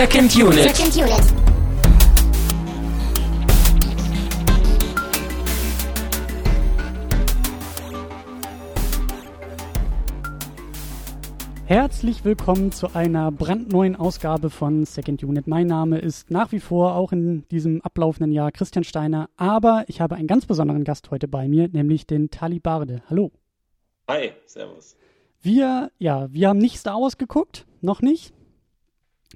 Second Unit. Second Unit. Herzlich willkommen zu einer brandneuen Ausgabe von Second Unit. Mein Name ist nach wie vor auch in diesem ablaufenden Jahr Christian Steiner, aber ich habe einen ganz besonderen Gast heute bei mir, nämlich den Tali Barde. Hallo. Hi, servus. Wir, ja, wir haben nicht Star Wars geguckt, noch nicht.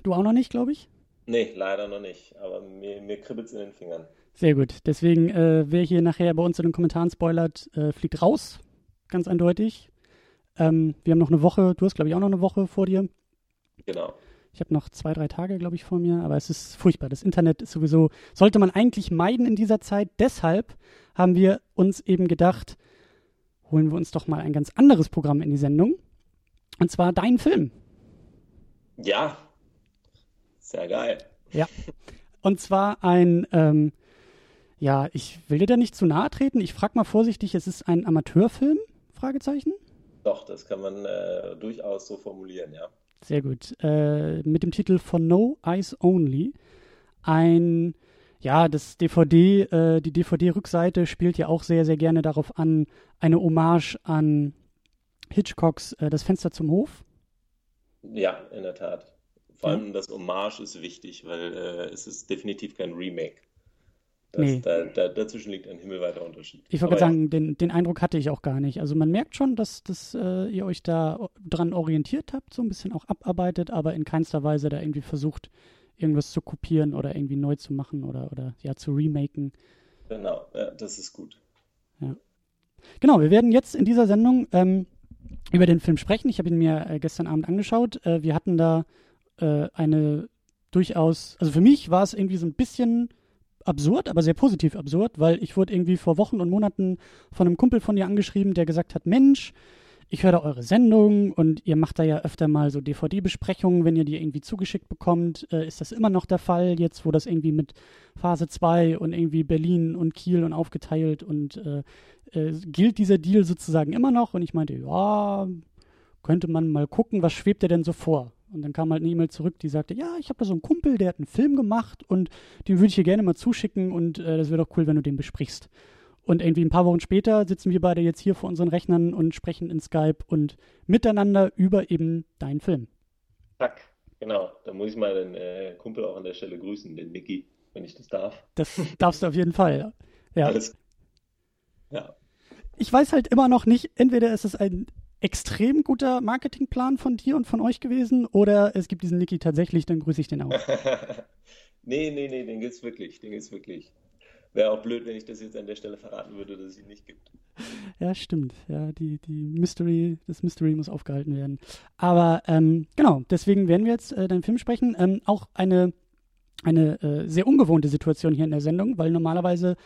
Du auch noch nicht, glaube ich. Nee, leider noch nicht, aber mir, mir kribbelt es in den Fingern. Sehr gut. Deswegen, äh, wer hier nachher bei uns in den Kommentaren spoilert, äh, fliegt raus. Ganz eindeutig. Ähm, wir haben noch eine Woche, du hast, glaube ich, auch noch eine Woche vor dir. Genau. Ich habe noch zwei, drei Tage, glaube ich, vor mir, aber es ist furchtbar. Das Internet ist sowieso, sollte man eigentlich meiden in dieser Zeit. Deshalb haben wir uns eben gedacht, holen wir uns doch mal ein ganz anderes Programm in die Sendung. Und zwar dein Film. Ja, sehr geil. Ja. Und zwar ein, ähm, ja, ich will dir da nicht zu nahe treten. Ich frage mal vorsichtig, es ist ein Amateurfilm? Fragezeichen. Doch, das kann man äh, durchaus so formulieren, ja. Sehr gut. Äh, mit dem Titel For No Eyes Only. Ein, ja, das DVD, äh, die DVD-Rückseite spielt ja auch sehr, sehr gerne darauf an, eine Hommage an Hitchcocks äh, Das Fenster zum Hof. Ja, in der Tat. Vor allem das Hommage ist wichtig, weil äh, es ist definitiv kein Remake. Das, Nee. da, da, dazwischen liegt ein himmelweiter Unterschied. Ich wollte sagen, den, den Eindruck hatte ich auch gar nicht. Also man merkt schon, dass, dass äh, ihr euch da dran orientiert habt, so ein bisschen auch abarbeitet, aber in keinster Weise da irgendwie versucht, irgendwas zu kopieren oder irgendwie neu zu machen oder, oder ja, zu remaken. Ja, genau, ja, das ist gut. Genau, wir werden jetzt in dieser Sendung ähm, über den Film sprechen. Ich habe ihn mir äh, gestern Abend angeschaut. Äh, wir hatten da äh, eine durchaus, also für mich war es irgendwie so ein bisschen absurd, aber sehr positiv absurd, weil ich wurde irgendwie vor Wochen und Monaten von einem Kumpel von dir angeschrieben, der gesagt hat, Mensch, ich höre da eure Sendung und ihr macht da ja öfter mal so DVD-Besprechungen, wenn ihr die irgendwie zugeschickt bekommt. Äh, ist das immer noch der Fall, jetzt wo das irgendwie mit Phase 2 und irgendwie Berlin und Kiel und aufgeteilt und äh, äh, gilt dieser Deal sozusagen immer noch? Und ich meinte, ja, könnte man mal gucken, was schwebt dir denn so vor? Und dann kam halt eine E-Mail zurück, die sagte, ja, ich habe da so einen Kumpel, der hat einen Film gemacht und den würde ich dir gerne mal zuschicken und äh, das wäre doch cool, wenn du den besprichst. Und irgendwie ein paar Wochen später sitzen wir beide jetzt hier vor unseren Rechnern und sprechen in Skype und miteinander über eben deinen Film. Zack, genau. Da muss ich mal den äh, Kumpel auch an der Stelle grüßen, den Mickey, wenn ich das darf. Das darfst du auf jeden Fall. Ja. Alles. Ja. ich weiß halt immer noch nicht, entweder ist es ein extrem guter Marketingplan von dir und von euch gewesen oder es gibt diesen Niki tatsächlich, dann grüße ich den auch. Nee, nee, nee, den gibt's wirklich, den gibt's wirklich. Wäre auch blöd, wenn ich das jetzt an der Stelle verraten würde, dass es ihn nicht gibt. Ja, stimmt. Ja, die, die Mystery, das Mystery muss aufgehalten werden. Aber ähm, genau, deswegen werden wir jetzt äh, deinen Film sprechen. Ähm, auch eine, eine äh, sehr ungewohnte Situation hier in der Sendung, weil normalerweise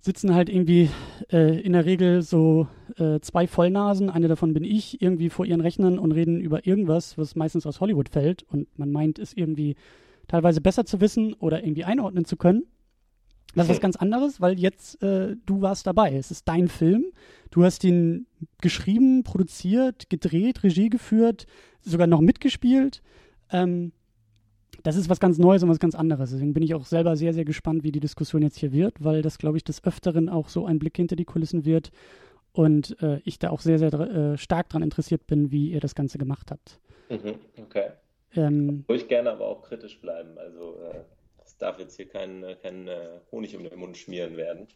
sitzen halt irgendwie äh, in der Regel so äh, zwei Vollnasen, eine davon bin ich, irgendwie vor ihren Rechnern und reden über irgendwas, was meistens aus Hollywood fällt und man meint, es irgendwie teilweise besser zu wissen oder irgendwie einordnen zu können. Das ist was ganz anderes, weil jetzt äh, du warst dabei. Es ist dein Film. Du hast ihn geschrieben, produziert, gedreht, Regie geführt, sogar noch mitgespielt. Ähm, das ist was ganz Neues und was ganz anderes. Deswegen bin ich auch selber sehr, sehr gespannt, wie die Diskussion jetzt hier wird, weil das, glaube ich, des Öfteren auch so ein Blick hinter die Kulissen wird und äh, ich da auch sehr, sehr äh, stark daran interessiert bin, wie ihr das Ganze gemacht habt. Mhm, okay. Ähm, Ruhig gerne aber auch kritisch bleiben. Also äh, es darf jetzt hier kein, äh, kein äh, Honig um den Mund schmieren werden.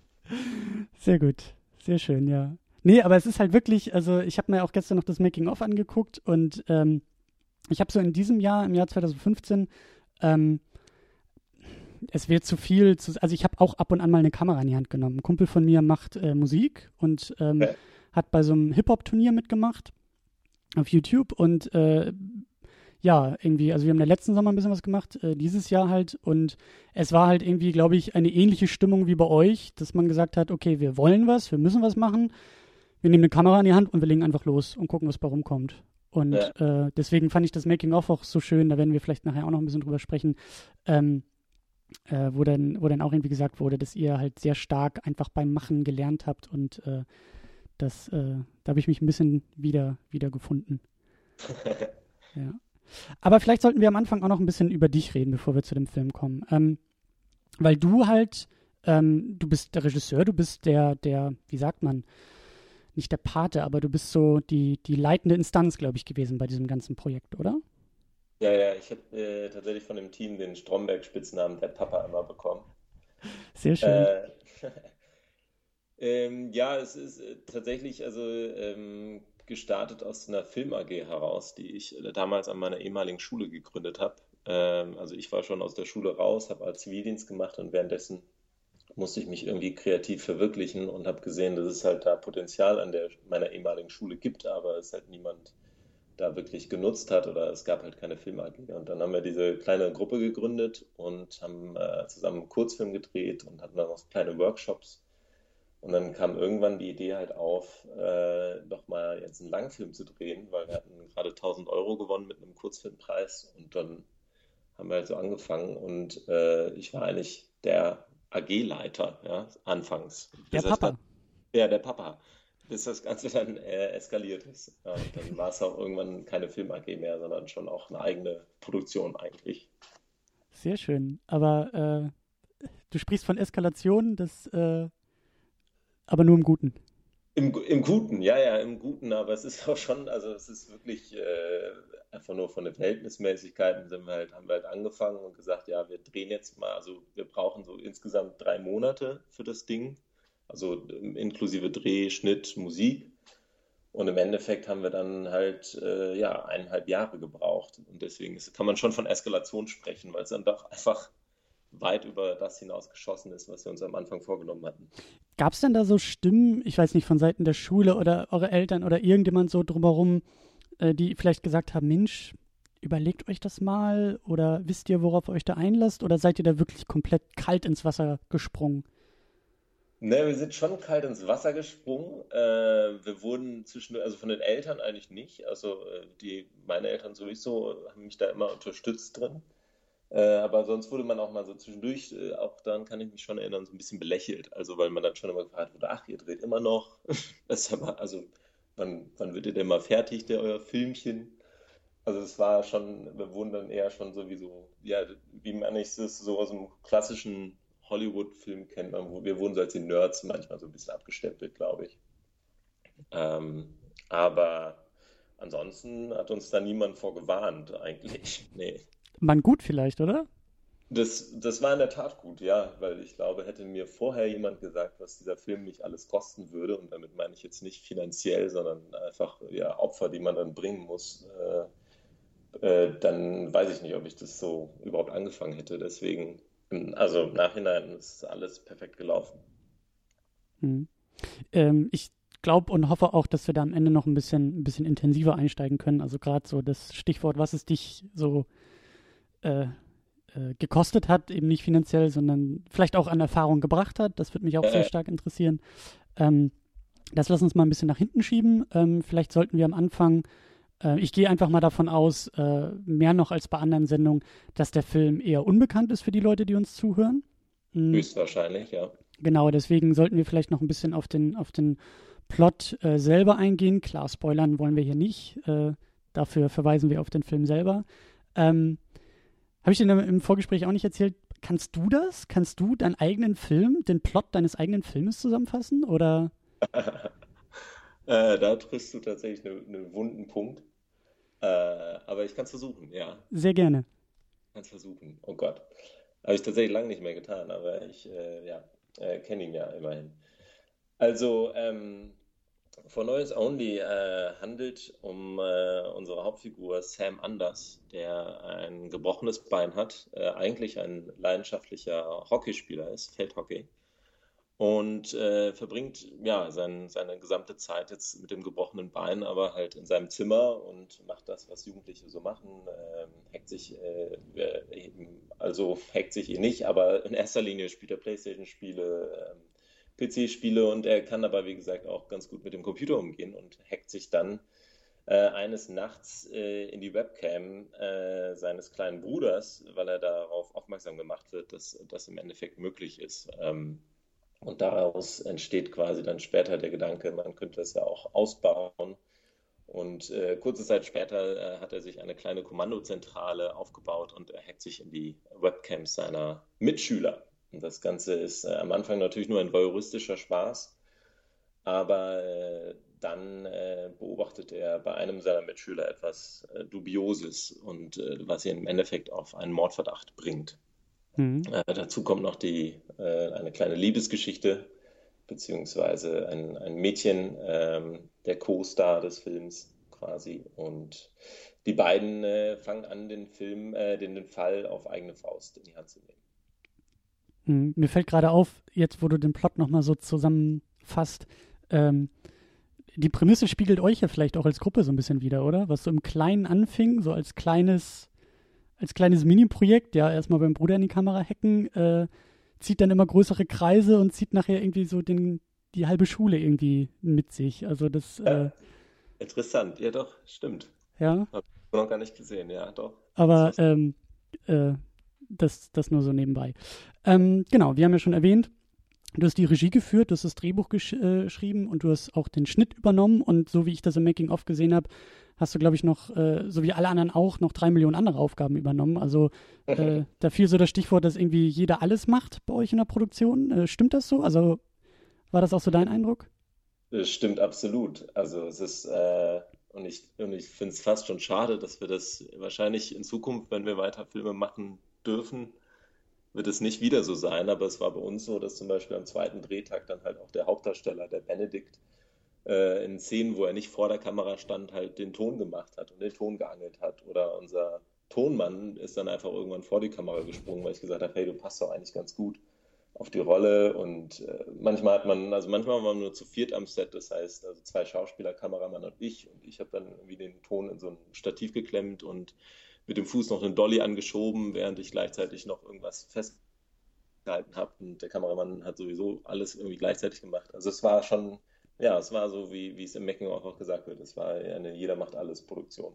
Sehr gut, sehr schön, ja. Nee, aber es ist halt wirklich, also ich habe mir auch gestern noch das Making-of angeguckt und ähm, ich habe so in diesem Jahr, im Jahr 2015, ähm, es wird zu viel, zu, also ich habe auch ab und an mal eine Kamera in die Hand genommen. Ein Kumpel von mir macht äh, Musik und ähm, Ja. hat bei so einem Hip-Hop-Turnier mitgemacht auf YouTube und äh, ja, irgendwie, also wir haben ja letzten Sommer ein bisschen was gemacht, äh, dieses Jahr halt und es war halt irgendwie, glaube ich, eine ähnliche Stimmung wie bei euch, dass man gesagt hat, okay, wir wollen was, wir müssen was machen, wir nehmen eine Kamera in die Hand und wir legen einfach los und gucken, was bei rumkommt. Und äh, deswegen fand ich das Making-of auch so schön, da werden wir vielleicht nachher auch noch ein bisschen drüber sprechen, ähm, äh, wo, dann, wo dann auch irgendwie gesagt wurde, dass ihr halt sehr stark einfach beim Machen gelernt habt und äh, das, äh, da habe ich mich ein bisschen wieder, wieder gefunden. Ja. Aber vielleicht sollten wir am Anfang auch noch ein bisschen über dich reden, bevor wir zu dem Film kommen. Ähm, weil du halt, ähm, du bist der Regisseur, du bist der, der, wie sagt man, nicht der Pate, aber du bist so die, die leitende Instanz, glaube ich, gewesen bei diesem ganzen Projekt, oder? Ja, ja, ich habe äh, tatsächlich von dem Team den Stromberg-Spitznamen der Papa immer bekommen. Sehr schön. Äh, ähm, ja, es ist äh, tatsächlich also ähm, gestartet aus einer Film AG heraus, die ich äh, damals an meiner ehemaligen Schule gegründet habe. Ähm, also ich war schon aus der Schule raus, habe als Zivildienst gemacht und währenddessen musste ich mich irgendwie kreativ verwirklichen und habe gesehen, dass es halt da Potenzial an der, meiner ehemaligen Schule gibt, aber es halt niemand da wirklich genutzt hat oder es gab halt keine Film. Und dann haben wir diese kleine Gruppe gegründet und haben äh, zusammen einen Kurzfilm gedreht und hatten dann noch kleine Workshops. Und dann kam irgendwann die Idee halt auf, äh, doch mal jetzt einen Langfilm zu drehen, weil wir hatten gerade 1000 Euro gewonnen mit einem Kurzfilmpreis und dann haben wir halt so angefangen und äh, ich war eigentlich der AG-Leiter, ja, anfangs. Der Papa. Dann, ja, der Papa. Bis das Ganze dann äh, eskaliert ist. Ja, dann war es auch irgendwann keine Film-AG mehr, sondern schon auch eine eigene Produktion eigentlich. Sehr schön. Aber äh, du sprichst von Eskalation, das äh, aber nur im Guten. Im, Im Guten, ja, ja, im Guten, aber es ist auch schon, also es ist wirklich äh, einfach nur von den Verhältnismäßigkeiten sind wir halt, haben wir halt angefangen und gesagt, ja, wir drehen jetzt mal, also wir brauchen so insgesamt drei Monate für das Ding, also inklusive Dreh, Schnitt, Musik. Und im Endeffekt haben wir dann halt äh, ja eineinhalb Jahre gebraucht. Und deswegen ist, kann man schon von Eskalation sprechen, weil es dann doch einfach weit über das hinaus geschossen ist, was wir uns am Anfang vorgenommen hatten. Gab es denn da so Stimmen, ich weiß nicht, von Seiten der Schule oder eure Eltern oder irgendjemand so drumherum, äh, die vielleicht gesagt haben, Mensch, überlegt euch das mal oder wisst ihr, worauf ihr euch da einlasst oder seid ihr da wirklich komplett kalt ins Wasser gesprungen? Ne, wir sind schon kalt ins Wasser gesprungen. Äh, wir wurden zwischen, also von den Eltern eigentlich nicht. Also äh, die, meine Eltern sowieso haben mich da immer unterstützt drin. Äh, aber sonst wurde man auch mal so zwischendurch, äh, auch daran kann ich mich schon erinnern, so ein bisschen belächelt. Also weil man dann schon immer gefragt wurde, ach, ihr dreht immer noch. das ist aber, also wann, wann wird ihr denn mal fertig, der euer Filmchen? Also es war schon, wir wurden dann eher schon sowieso, ja, wie man es so aus einem klassischen Hollywood-Film kennt, man, wo wir wurden so als die Nerds manchmal so ein bisschen abgestempelt, glaube ich. Ähm, aber ansonsten hat uns da niemand vorgewarnt, eigentlich. Nee. Man gut vielleicht, oder? Das, das war in der Tat gut, ja, weil ich glaube, hätte mir vorher jemand gesagt, was dieser Film mich alles kosten würde, und damit meine ich jetzt nicht finanziell, sondern einfach ja, Opfer, die man dann bringen muss, äh, äh, dann weiß ich nicht, ob ich das so überhaupt angefangen hätte. Deswegen, also im Nachhinein ist alles perfekt gelaufen. Hm. Ähm, ich glaube und hoffe auch, dass wir da am Ende noch ein bisschen, ein bisschen intensiver einsteigen können. Also gerade so das Stichwort, was ist dich so äh, äh, gekostet hat, eben nicht finanziell, sondern vielleicht auch an Erfahrung gebracht hat. Das würde mich auch sehr stark interessieren. Ähm, das lass uns mal ein bisschen nach hinten schieben. Ähm, vielleicht sollten wir am Anfang, äh, ich gehe einfach mal davon aus, äh, mehr noch als bei anderen Sendungen, dass der Film eher unbekannt ist für die Leute, die uns zuhören. Mhm. Höchstwahrscheinlich, ja. Genau, deswegen sollten wir vielleicht noch ein bisschen auf den, auf den Plot äh, selber eingehen. Klar, spoilern wollen wir hier nicht. Äh, dafür verweisen wir auf den Film selber. Ähm, habe ich dir im Vorgespräch auch nicht erzählt? Kannst du das? Kannst du deinen eigenen Film, den Plot deines eigenen Filmes zusammenfassen? Oder? äh, da triffst du tatsächlich einen, einen wunden Punkt. Äh, aber ich kann es versuchen, ja. Sehr gerne. Ich kann es versuchen. Oh Gott. Habe ich tatsächlich lange nicht mehr getan, aber ich äh, ja, äh, kenne ihn ja immerhin. Also, ähm, For Noise Only äh, handelt um äh, unsere Hauptfigur Sam Anders, der ein gebrochenes Bein hat, äh, eigentlich ein leidenschaftlicher Hockeyspieler ist, Feldhockey, und äh, verbringt ja sein, seine gesamte Zeit jetzt mit dem gebrochenen Bein, aber halt in seinem Zimmer und macht das, was Jugendliche so machen, ähm, hackt sich, äh, also hackt sich eh nicht, aber in erster Linie spielt er Playstation-Spiele, ähm, PC-Spiele und er kann aber, wie gesagt, auch ganz gut mit dem Computer umgehen und hackt sich dann äh, eines Nachts äh, in die Webcam äh, seines kleinen Bruders, weil er darauf aufmerksam gemacht wird, dass das im Endeffekt möglich ist. Ähm, und daraus entsteht quasi dann später der Gedanke, man könnte das ja auch ausbauen Und äh, kurze Zeit später äh, hat er sich eine kleine Kommandozentrale aufgebaut und er hackt sich in die Webcams seiner Mitschüler. Und das Ganze ist äh, am Anfang natürlich nur ein voyeuristischer Spaß, aber äh, dann äh, beobachtet er bei einem seiner Mitschüler etwas äh, Dubioses und was ihn im Endeffekt auf einen Mordverdacht bringt. Mhm. dazu kommt noch die, eine kleine Liebesgeschichte beziehungsweise ein, ein Mädchen, ähm, der Co-Star des Films quasi. Und die beiden äh, fangen an, den Film, äh, den, den Fall auf eigene Faust in die Hand zu nehmen. Hm, mir fällt gerade auf, jetzt wo du den Plot nochmal so zusammenfasst, ähm, die Prämisse spiegelt euch ja vielleicht auch als Gruppe so ein bisschen wieder, oder? Was so im Kleinen anfing, so als kleines, als kleines Mini-Projekt, ja, erstmal beim Bruder in die Kamera hacken, äh, zieht dann immer größere Kreise und zieht nachher irgendwie so den, die halbe Schule irgendwie mit sich. Also das. Äh, interessant, ja doch, stimmt. Ja. Hab ich noch gar nicht gesehen, ja, doch. Aber ähm, äh, das, das nur so nebenbei. Ähm, genau, wir haben ja schon erwähnt, du hast die Regie geführt, du hast das Drehbuch gesch äh, geschrieben und du hast auch den Schnitt übernommen und so wie ich das im Making-of gesehen habe, hast du, glaube ich, noch, äh, so wie alle anderen auch, noch drei Millionen andere Aufgaben übernommen. Also äh, da fiel so das Stichwort, dass irgendwie jeder alles macht bei euch in der Produktion. Äh, stimmt das so? Also war das auch so dein Eindruck? Das stimmt absolut. Also es ist, äh, und ich, und ich finde es fast schon schade, dass wir das wahrscheinlich in Zukunft, wenn wir weiter Filme machen dürfen, wird es nicht wieder so sein. Aber es war bei uns so, dass zum Beispiel am zweiten Drehtag dann halt auch der Hauptdarsteller, der Benedikt, äh, in Szenen, wo er nicht vor der Kamera stand, halt den Ton gemacht hat und den Ton geangelt hat. Oder unser Tonmann ist dann einfach irgendwann vor die Kamera gesprungen, weil ich gesagt habe, hey, du passt doch eigentlich ganz gut auf die Rolle. Und äh, manchmal hat man, also manchmal waren wir nur zu viert am Set, das heißt, also zwei Schauspieler, Kameramann und ich. Und ich habe dann irgendwie den Ton in so ein Stativ geklemmt und mit dem Fuß noch einen Dolly angeschoben, während ich gleichzeitig noch irgendwas festgehalten habe. Und der Kameramann hat sowieso alles irgendwie gleichzeitig gemacht. Also es war schon ja, es war so, wie, wie es im Making auch gesagt wird. Es war eine Jeder macht alles Produktion.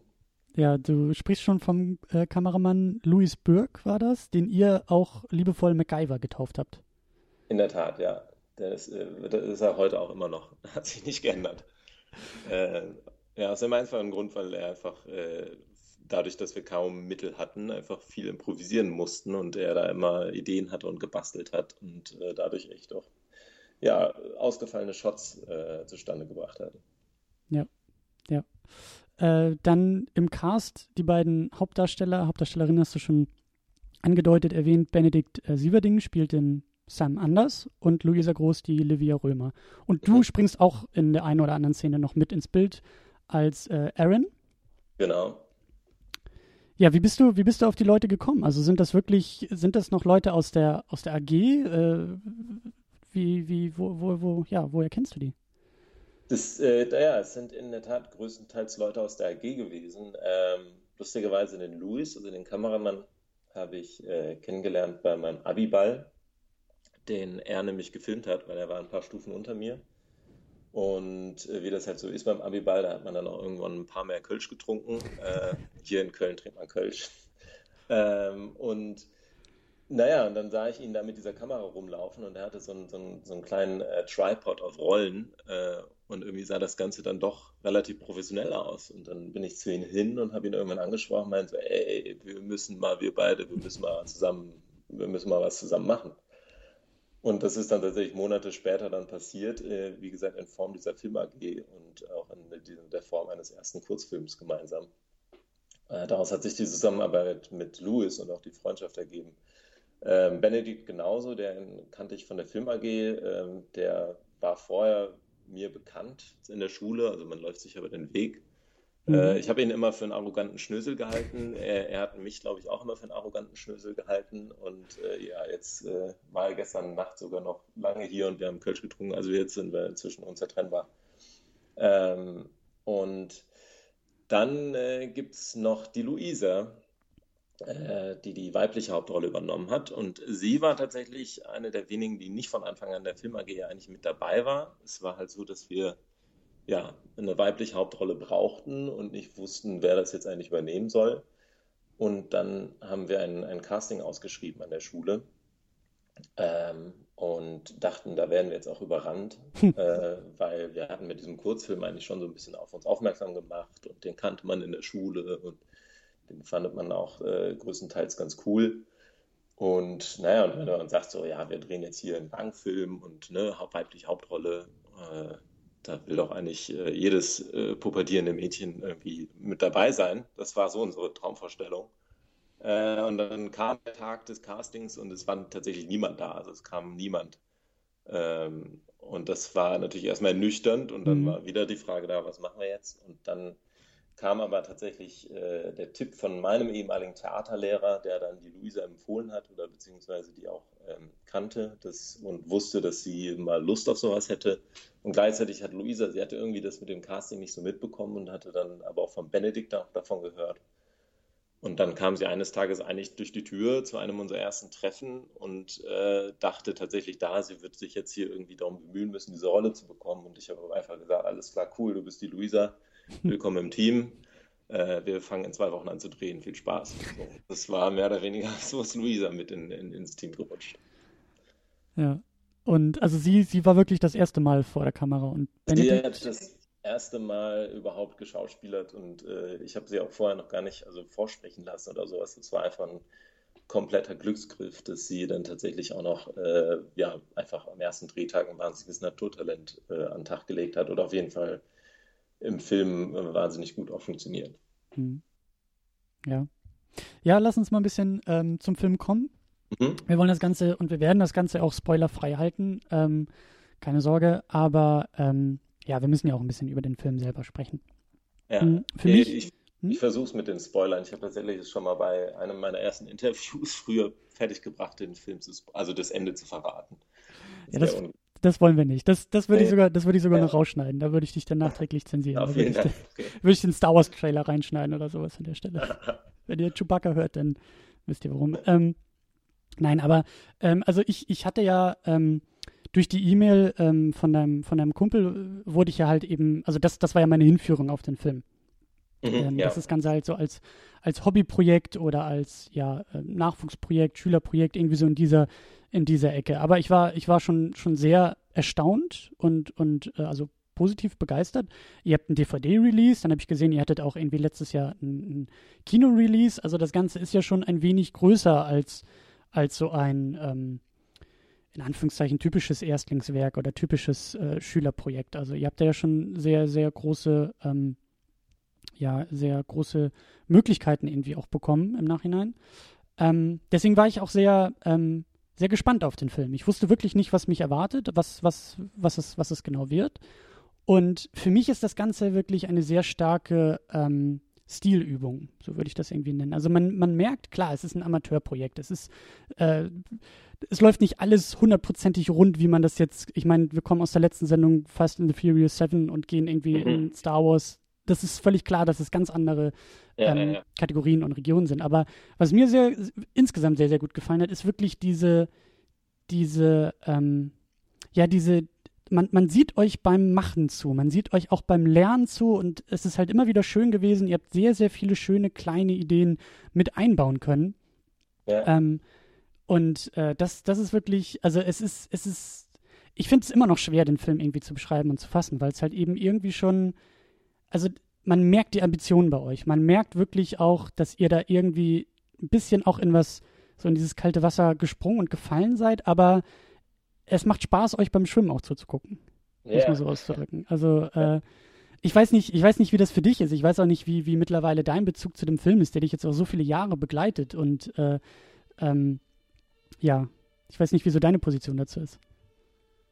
Ja, du sprichst schon vom äh, Kameramann Louis Burke, war das, den ihr auch liebevoll MacGyver getauft habt. In der Tat, ja. Das, äh, das ist er heute auch immer noch. Hat sich nicht geändert. Äh, ja, aus dem einfachen Grund, weil er einfach äh, dadurch, dass wir kaum Mittel hatten, einfach viel improvisieren mussten und er da immer Ideen hatte und gebastelt hat und äh, dadurch echt auch ja, ausgefallene Shots äh, zustande gebracht hat. Ja, ja. Äh, dann im Cast die beiden Hauptdarsteller, Hauptdarstellerin hast du schon angedeutet, erwähnt, Benedikt äh, Sieverding spielt den Sam Anders und Luisa Groß die Livia Römer. Und du mhm. springst auch in der einen oder anderen Szene noch mit ins Bild als äh, Aaron. Genau. Ja, wie bist du, wie bist du auf die Leute gekommen? Also sind das wirklich, sind das noch Leute aus der, aus der AG? Äh, wie, wie, wo, wo, wo, ja, woher kennst du die? Das, äh, ja, es sind in der Tat größtenteils Leute aus der AG gewesen. Ähm, lustigerweise den Louis, also den Kameramann, habe ich äh, kennengelernt bei meinem Abiball, den er nämlich gefilmt hat, weil er war ein paar Stufen unter mir. Und äh, wie das halt so ist beim Abiball, da hat man dann auch irgendwann ein paar mehr Kölsch getrunken. Äh, hier in Köln trinkt man Kölsch. Ähm, und naja, und dann sah ich ihn da mit dieser Kamera rumlaufen und er hatte so einen, so einen, so einen kleinen äh, Tripod auf Rollen äh, und irgendwie sah das Ganze dann doch relativ professionell aus. Und dann bin ich zu ihm hin und habe ihn irgendwann angesprochen meinte, ey, wir müssen mal, wir beide, wir müssen mal zusammen, wir müssen mal was zusammen machen. Und das ist dann tatsächlich Monate später dann passiert, äh, wie gesagt, in Form dieser Film AG und auch in der Form eines ersten Kurzfilms gemeinsam. Äh, daraus hat sich die Zusammenarbeit mit Louis und auch die Freundschaft ergeben. Ähm, Benedikt genauso, den kannte ich von der Film AG. Ähm, der war vorher mir bekannt in der Schule, also man läuft sich aber den Weg. Mhm. Äh, ich habe ihn immer für einen arroganten Schnösel gehalten. Er, er hat mich, glaube ich, auch immer für einen arroganten Schnösel gehalten. Und äh, ja, jetzt äh, war er gestern Nacht sogar noch lange hier und wir haben Kölsch getrunken. Also jetzt sind wir inzwischen unzertrennbar. Ähm, und dann äh, gibt es noch die Luisa, äh, die die weibliche Hauptrolle übernommen hat. Und sie war tatsächlich eine der wenigen, die nicht von Anfang an der Film AG eigentlich mit dabei war. Es war halt so, dass wir ja eine weibliche Hauptrolle brauchten und nicht wussten, wer das jetzt eigentlich übernehmen soll. Und dann haben wir ein, ein Casting ausgeschrieben an der Schule. ähm, und dachten, da werden wir jetzt auch überrannt, äh, weil wir hatten mit diesem Kurzfilm eigentlich schon so ein bisschen auf uns aufmerksam gemacht und den kannte man in der Schule und den fand man auch äh, größtenteils ganz cool. Und naja, und wenn man sagt so, ja, wir drehen jetzt hier einen Langfilm und ne, weibliche Hauptrolle, äh, da will doch eigentlich äh, jedes äh, pubertierende Mädchen irgendwie mit dabei sein. Das war so unsere Traumvorstellung. Äh, und dann kam der Tag des Castings und es war tatsächlich niemand da. Also es kam niemand. Ähm, und das war natürlich erstmal ernüchternd und dann mhm. war wieder die Frage da, was machen wir jetzt? Und dann kam aber tatsächlich äh, der Tipp von meinem ehemaligen Theaterlehrer, der dann die Luisa empfohlen hat oder beziehungsweise die auch ähm, kannte das, und wusste, dass sie mal Lust auf sowas hätte. Und gleichzeitig hat Luisa, sie hatte irgendwie das mit dem Casting nicht so mitbekommen und hatte dann aber auch von Benedikt auch davon gehört. Und dann kam sie eines Tages eigentlich durch die Tür zu einem unserer ersten Treffen und äh, dachte tatsächlich da, sie wird sich jetzt hier irgendwie darum bemühen müssen, diese Rolle zu bekommen. Und ich habe einfach gesagt, alles klar, cool, du bist die Luisa willkommen im Team. Äh, wir fangen in zwei Wochen an zu drehen. Viel Spaß. So, das war mehr oder weniger so ist Luisa mit in, in, ins Team gerutscht. Ja. Und also sie, sie war wirklich das erste Mal vor der Kamera und Benedikt. Sie hat das erste Mal überhaupt geschauspielert und äh, ich habe sie auch vorher noch gar nicht also vorsprechen lassen oder sowas. Das war einfach ein kompletter Glücksgriff, dass sie dann tatsächlich auch noch äh, ja einfach am ersten Drehtag ein wahnsinniges Naturtalent äh, an den Tag gelegt hat oder auf jeden Fall im Film äh, wahnsinnig gut auch funktioniert. Mhm. Ja. Ja, lass uns mal ein bisschen ähm, zum Film kommen. Mhm. Wir wollen das Ganze und wir werden das Ganze auch spoilerfrei halten. Ähm, keine Sorge, aber ähm, ja, wir müssen ja auch ein bisschen über den Film selber sprechen. Ja, mhm. für ja, mich. Ich, hm? ich versuche es mit den Spoilern. Ich habe tatsächlich schon mal bei einem meiner ersten Interviews früher fertiggebracht, den Film zu, also das Ende zu verraten. Das ja, das, das wollen wir nicht. Das, das würde ich sogar, das würde ich sogar ja. noch rausschneiden. Da würde ich dich dann nachträglich zensieren. Da würde ich, okay. würde ich den Star Wars Trailer reinschneiden oder sowas an der Stelle. Wenn ihr Chewbacca hört, dann wisst ihr warum. Ähm, nein, aber ähm, also ich, ich hatte ja ähm, durch die E-Mail ähm, von deinem von deinem Kumpel äh, wurde ich ja halt eben, also das, das war ja meine Hinführung auf den Film. Mhm, ähm, ja. Das ist ganz halt so als, als Hobbyprojekt oder als ja, äh, Nachwuchsprojekt, Schülerprojekt, irgendwie so in dieser in dieser Ecke. Aber ich war, ich war schon, schon sehr erstaunt und, und äh, also positiv begeistert. Ihr habt ein DVD-Release, dann habe ich gesehen, ihr hattet auch irgendwie letztes Jahr ein, ein Kino-Release. Also das Ganze ist ja schon ein wenig größer als, als so ein, ähm, in Anführungszeichen, typisches Erstlingswerk oder typisches äh, Schülerprojekt. Also ihr habt ja schon sehr, sehr große, ähm, ja, sehr große Möglichkeiten irgendwie auch bekommen im Nachhinein. Ähm, deswegen war ich auch sehr ähm, sehr gespannt auf den Film. Ich wusste wirklich nicht, was mich erwartet, was, was, was, es, was es genau wird. Und für mich ist das Ganze wirklich eine sehr starke ähm, Stilübung, so würde ich das irgendwie nennen. Also man, man merkt, klar, es ist ein Amateurprojekt. Es ist, äh, es läuft nicht alles hundertprozentig rund, wie man das jetzt, ich meine, wir kommen aus der letzten Sendung Fast and the Furious 7 und gehen irgendwie mhm. in Star Wars das ist völlig klar, dass es ganz andere ähm, ja, ja. Kategorien und Regionen sind. Aber was mir sehr insgesamt sehr, sehr gut gefallen hat, ist wirklich diese, diese, ähm, ja, diese, man, man sieht euch beim Machen zu, man sieht euch auch beim Lernen zu und es ist halt immer wieder schön gewesen. Ihr habt sehr, sehr viele schöne kleine Ideen mit einbauen können. Ja. Ähm, und äh, das, das ist wirklich, also es ist, es ist, ich finde es immer noch schwer, den Film irgendwie zu beschreiben und zu fassen, weil es halt eben irgendwie schon also man merkt die Ambitionen bei euch. Man merkt wirklich auch, dass ihr da irgendwie ein bisschen auch in was, so in dieses kalte Wasser gesprungen und gefallen seid, aber es macht Spaß, euch beim Schwimmen auch zuzugucken. Yeah. Muss man so auszudrücken. Also, äh, ich weiß nicht, ich weiß nicht, wie das für dich ist. Ich weiß auch nicht, wie, wie mittlerweile dein Bezug zu dem Film ist, der dich jetzt auch so viele Jahre begleitet. Und äh, ähm, ja, ich weiß nicht, wie so deine Position dazu ist.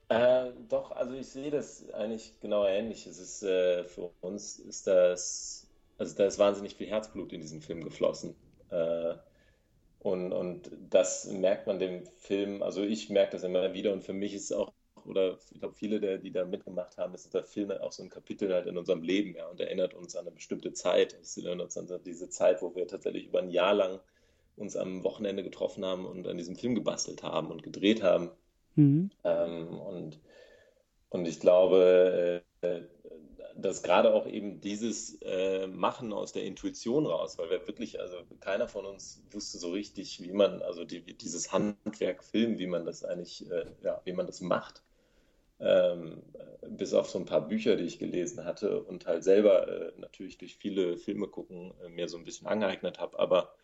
Äh, doch, also ich sehe das eigentlich genau ähnlich. Es ist äh, für uns ist das, also da ist wahnsinnig viel Herzblut in diesen Film geflossen. Äh, und, und das merkt man dem Film, also ich merke das immer wieder und für mich ist es auch, oder ich glaube viele, der, die da mitgemacht haben, ist der Film auch so ein Kapitel halt in unserem Leben, ja, und erinnert uns an eine bestimmte Zeit. Es erinnert uns an diese Zeit, wo wir tatsächlich über ein Jahr lang uns am Wochenende getroffen haben und an diesem Film gebastelt haben und gedreht haben. Mhm. Ähm, und, und ich glaube, äh, dass gerade auch eben dieses äh, Machen aus der Intuition raus, weil wir wirklich, also keiner von uns wusste so richtig, wie man, also die, dieses Handwerk filmen, wie man das eigentlich, äh, ja, wie man das macht. Ähm, bis auf so ein paar Bücher, die ich gelesen hatte und halt selber äh, natürlich durch viele Filme gucken äh, mir so ein bisschen angeeignet habe. Aber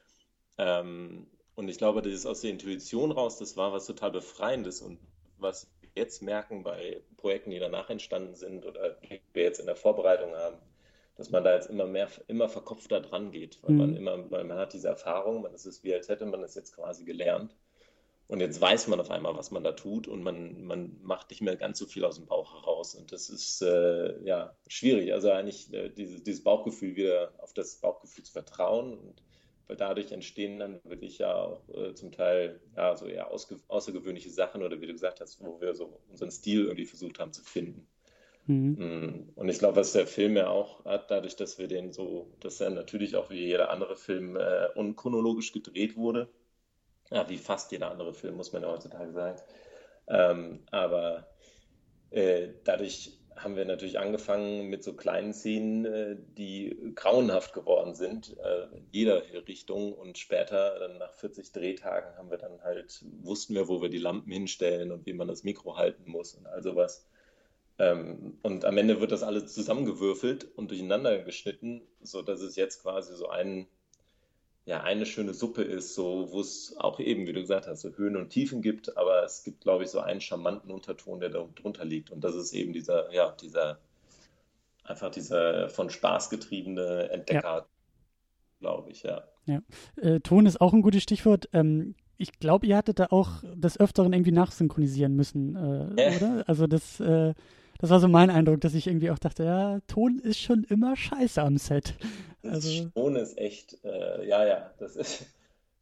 ähm, und ich glaube, dieses aus der Intuition raus, das war was total Befreiendes und was wir jetzt merken bei Projekten, die danach entstanden sind oder die wir jetzt in der Vorbereitung haben, dass man da jetzt immer mehr, immer verkopfter dran geht, weil mhm. man immer, weil man hat diese Erfahrung, man ist es wie als hätte man es jetzt quasi gelernt. Und jetzt weiß man auf einmal, was man da tut und man, man macht nicht mehr ganz so viel aus dem Bauch heraus. Und das ist äh, ja schwierig. Also eigentlich äh, dieses, dieses Bauchgefühl wieder auf das Bauchgefühl zu vertrauen und weil dadurch entstehen dann wirklich ja auch äh, zum Teil ja so eher außergewöhnliche Sachen oder wie du gesagt hast, wo wir so unseren Stil irgendwie versucht haben zu finden. Mhm. Mm, und ich glaube, was der Film ja auch hat, dadurch, dass wir den so, dass er natürlich auch wie jeder andere Film äh, unchronologisch gedreht wurde, ja, wie fast jeder andere Film, muss man ja heutzutage sagen. Ähm, aber äh, dadurch haben wir natürlich angefangen mit so kleinen Szenen, äh, die grauenhaft geworden sind, äh, in jeder Richtung. Und später, dann nach 40 Drehtagen, haben wir dann halt, wussten wir, wo wir die Lampen hinstellen und wie man das Mikro halten muss und all sowas. Ähm, und am Ende wird das alles zusammengewürfelt und durcheinander geschnitten, sodass es jetzt quasi so ein ja, eine schöne Suppe ist, so, wo es auch eben, wie du gesagt hast, so Höhen und Tiefen gibt, aber es gibt, glaube ich, so einen charmanten Unterton, der da drunter liegt. Und das ist eben dieser, ja, dieser, einfach dieser von Spaß getriebene Entdecker, ja. glaube ich, ja. Ja. Äh, Ton ist auch ein gutes Stichwort. Ähm, ich glaube, ihr hattet da auch des Öfteren irgendwie nachsynchronisieren müssen, äh, oder? Also das äh, das war so mein Eindruck, dass ich irgendwie auch dachte, ja, Ton ist schon immer scheiße am Set. Also, Ton ist echt, äh, ja, ja, das ist.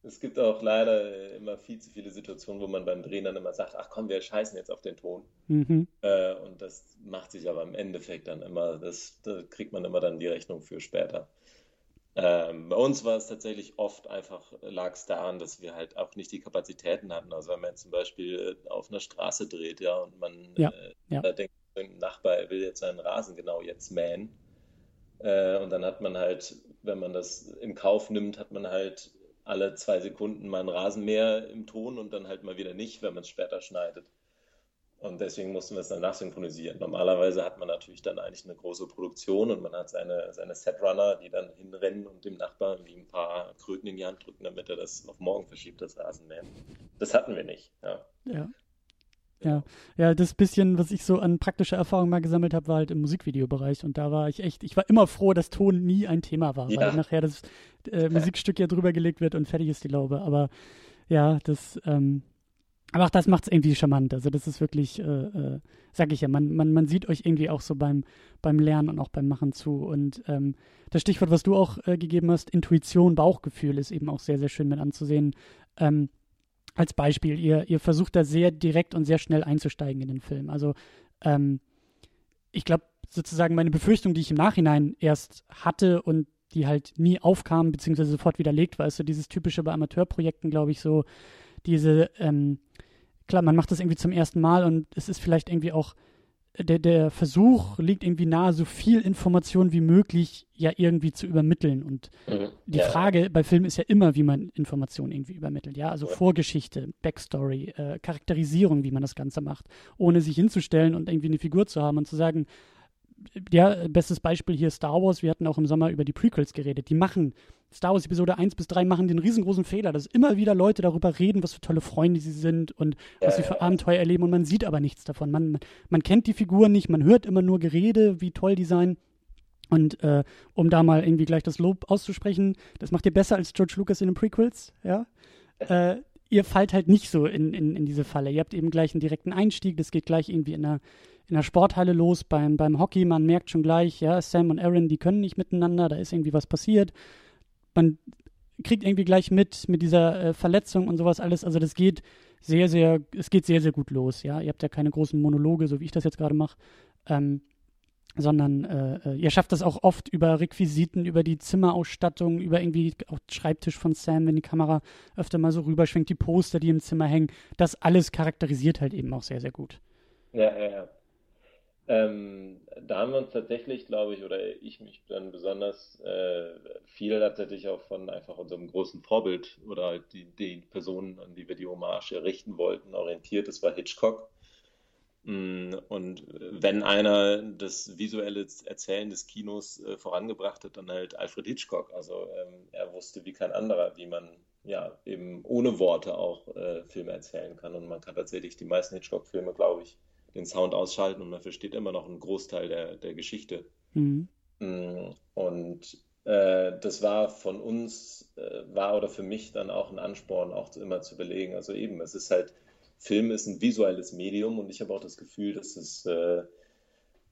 Es gibt auch leider immer viel zu viele Situationen, wo man beim Drehen dann immer sagt, ach komm, wir scheißen jetzt auf den Ton. Mhm. Äh, und das macht sich aber im Endeffekt dann immer, das, da kriegt man immer dann die Rechnung für später. Ähm, bei uns war es tatsächlich oft einfach, lag es daran, dass wir halt auch nicht die Kapazitäten hatten. Also wenn man jetzt zum Beispiel auf einer Straße dreht, ja, und man ja, äh, ja. denkt, irgendein Nachbar will jetzt seinen Rasen genau jetzt mähen. Äh, und dann hat man halt, wenn man das in Kauf nimmt, hat man halt alle zwei Sekunden mal einen Rasenmäher im Ton und dann halt mal wieder nicht, wenn man es später schneidet. Und deswegen mussten wir es dann nachsynchronisieren. Normalerweise hat man natürlich dann eigentlich eine große Produktion und man hat seine, seine Setrunner, die dann hinrennen und dem Nachbarn wie ein paar Kröten in die Hand drücken, damit er das auf morgen verschiebt, das Rasenmähen. Das hatten wir nicht. Ja. ja. Ja, ja, das bisschen, was ich so an praktischer Erfahrung mal gesammelt habe, war halt im Musikvideobereich und da war ich echt, ich war immer froh, dass Ton nie ein Thema war, ja. weil nachher das äh, Musikstück ja drüber gelegt wird und fertig ist die Laube. Aber ja, das, ähm, aber auch das macht es irgendwie charmant. Also das ist wirklich, äh, äh, sag ich ja, man, man, man sieht euch irgendwie auch so beim, beim Lernen und auch beim Machen zu. Und ähm, das Stichwort, was du auch äh, gegeben hast, Intuition, Bauchgefühl, ist eben auch sehr, sehr schön mit anzusehen. Ähm, als Beispiel, ihr, ihr versucht da sehr direkt und sehr schnell einzusteigen in den Film. Also ähm, ich glaube sozusagen meine Befürchtung, die ich im Nachhinein erst hatte und die halt nie aufkam, beziehungsweise sofort widerlegt war, ist so dieses typische bei Amateurprojekten, glaube ich, so diese, ähm, klar, man macht das irgendwie zum ersten Mal und es ist vielleicht irgendwie auch der, der Versuch liegt irgendwie nahe, so viel Information wie möglich ja irgendwie zu übermitteln. Und mhm. die ja. Frage bei Filmen ist ja immer, wie man Informationen irgendwie übermittelt. Ja, also ja. Vorgeschichte, Backstory, äh, Charakterisierung, wie man das Ganze macht, ohne sich hinzustellen und irgendwie eine Figur zu haben und zu sagen, ja, bestes Beispiel hier Star Wars. Wir hatten auch im Sommer über die Prequels geredet. Die machen, Star Wars Episode 1 bis 3 machen den riesengroßen Fehler, dass immer wieder Leute darüber reden, was für tolle Freunde sie sind und was sie für Abenteuer erleben und man sieht aber nichts davon. Man, man kennt die Figuren nicht, man hört immer nur Gerede, wie toll die seien. Und äh, um da mal irgendwie gleich das Lob auszusprechen, das macht ihr besser als George Lucas in den Prequels, ja. Äh, ihr fallt halt nicht so in, in, in diese Falle. Ihr habt eben gleich einen direkten Einstieg, das geht gleich irgendwie in einer in der Sporthalle los beim, beim Hockey. Man merkt schon gleich, ja, Sam und Aaron, die können nicht miteinander, da ist irgendwie was passiert. Man kriegt irgendwie gleich mit, mit dieser äh, Verletzung und sowas alles. Also das geht sehr, sehr, es geht sehr, sehr gut los, ja. Ihr habt ja keine großen Monologe, so wie ich das jetzt gerade mache. Ähm, sondern äh, äh, ihr schafft das auch oft über Requisiten, über die Zimmerausstattung, über irgendwie auch Schreibtisch von Sam, wenn die Kamera öfter mal so rüberschwenkt, die Poster, die im Zimmer hängen. Das alles charakterisiert halt eben auch sehr, sehr gut. Ja, ja, ja. Ähm, da haben wir uns tatsächlich, glaube ich, oder ich mich dann besonders äh, viel tatsächlich auch von einfach unserem großen Vorbild oder halt die, die Personen, an die wir die Hommage richten wollten, orientiert. Das war Hitchcock. Mm, und wenn einer das visuelle Erzählen des Kinos äh, vorangebracht hat, dann halt Alfred Hitchcock. Also ähm, er wusste wie kein anderer, wie man ja eben ohne Worte auch äh, Filme erzählen kann. Und man kann tatsächlich die meisten Hitchcock-Filme, glaube ich, den Sound ausschalten und man versteht immer noch einen Großteil der, der Geschichte. Mhm. Mm, und äh, das war von uns, äh, war oder für mich dann auch ein Ansporn, auch immer zu belegen. Also eben, es ist halt, Film ist ein visuelles Medium und ich habe auch das Gefühl, dass es, äh,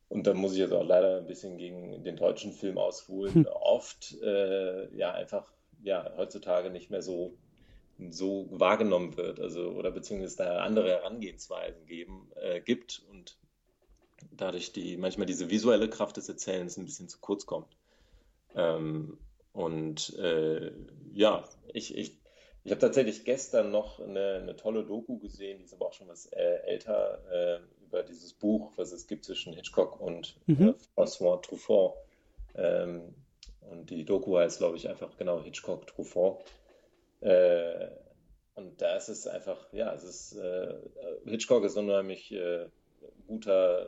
und da muss ich jetzt auch leider ein bisschen gegen den deutschen Film ausholen, hm. oft äh, ja einfach ja heutzutage nicht mehr so so wahrgenommen wird, also oder beziehungsweise da andere Herangehensweisen geben, äh, gibt und dadurch die manchmal diese visuelle Kraft des Erzählens ein bisschen zu kurz kommt. Ähm, und äh, ja, ich, ich, ich habe tatsächlich gestern noch eine, eine, tolle Doku gesehen, die ist aber auch schon was äh, älter, äh, über dieses Buch, was es gibt zwischen Hitchcock und mhm. Äh, François Truffaut. Ähm, und die Doku heißt, glaube ich, einfach genau Hitchcock Truffaut. Äh, und da ist es einfach, ja, es ist, äh, Hitchcock ist unheimlich äh, guter,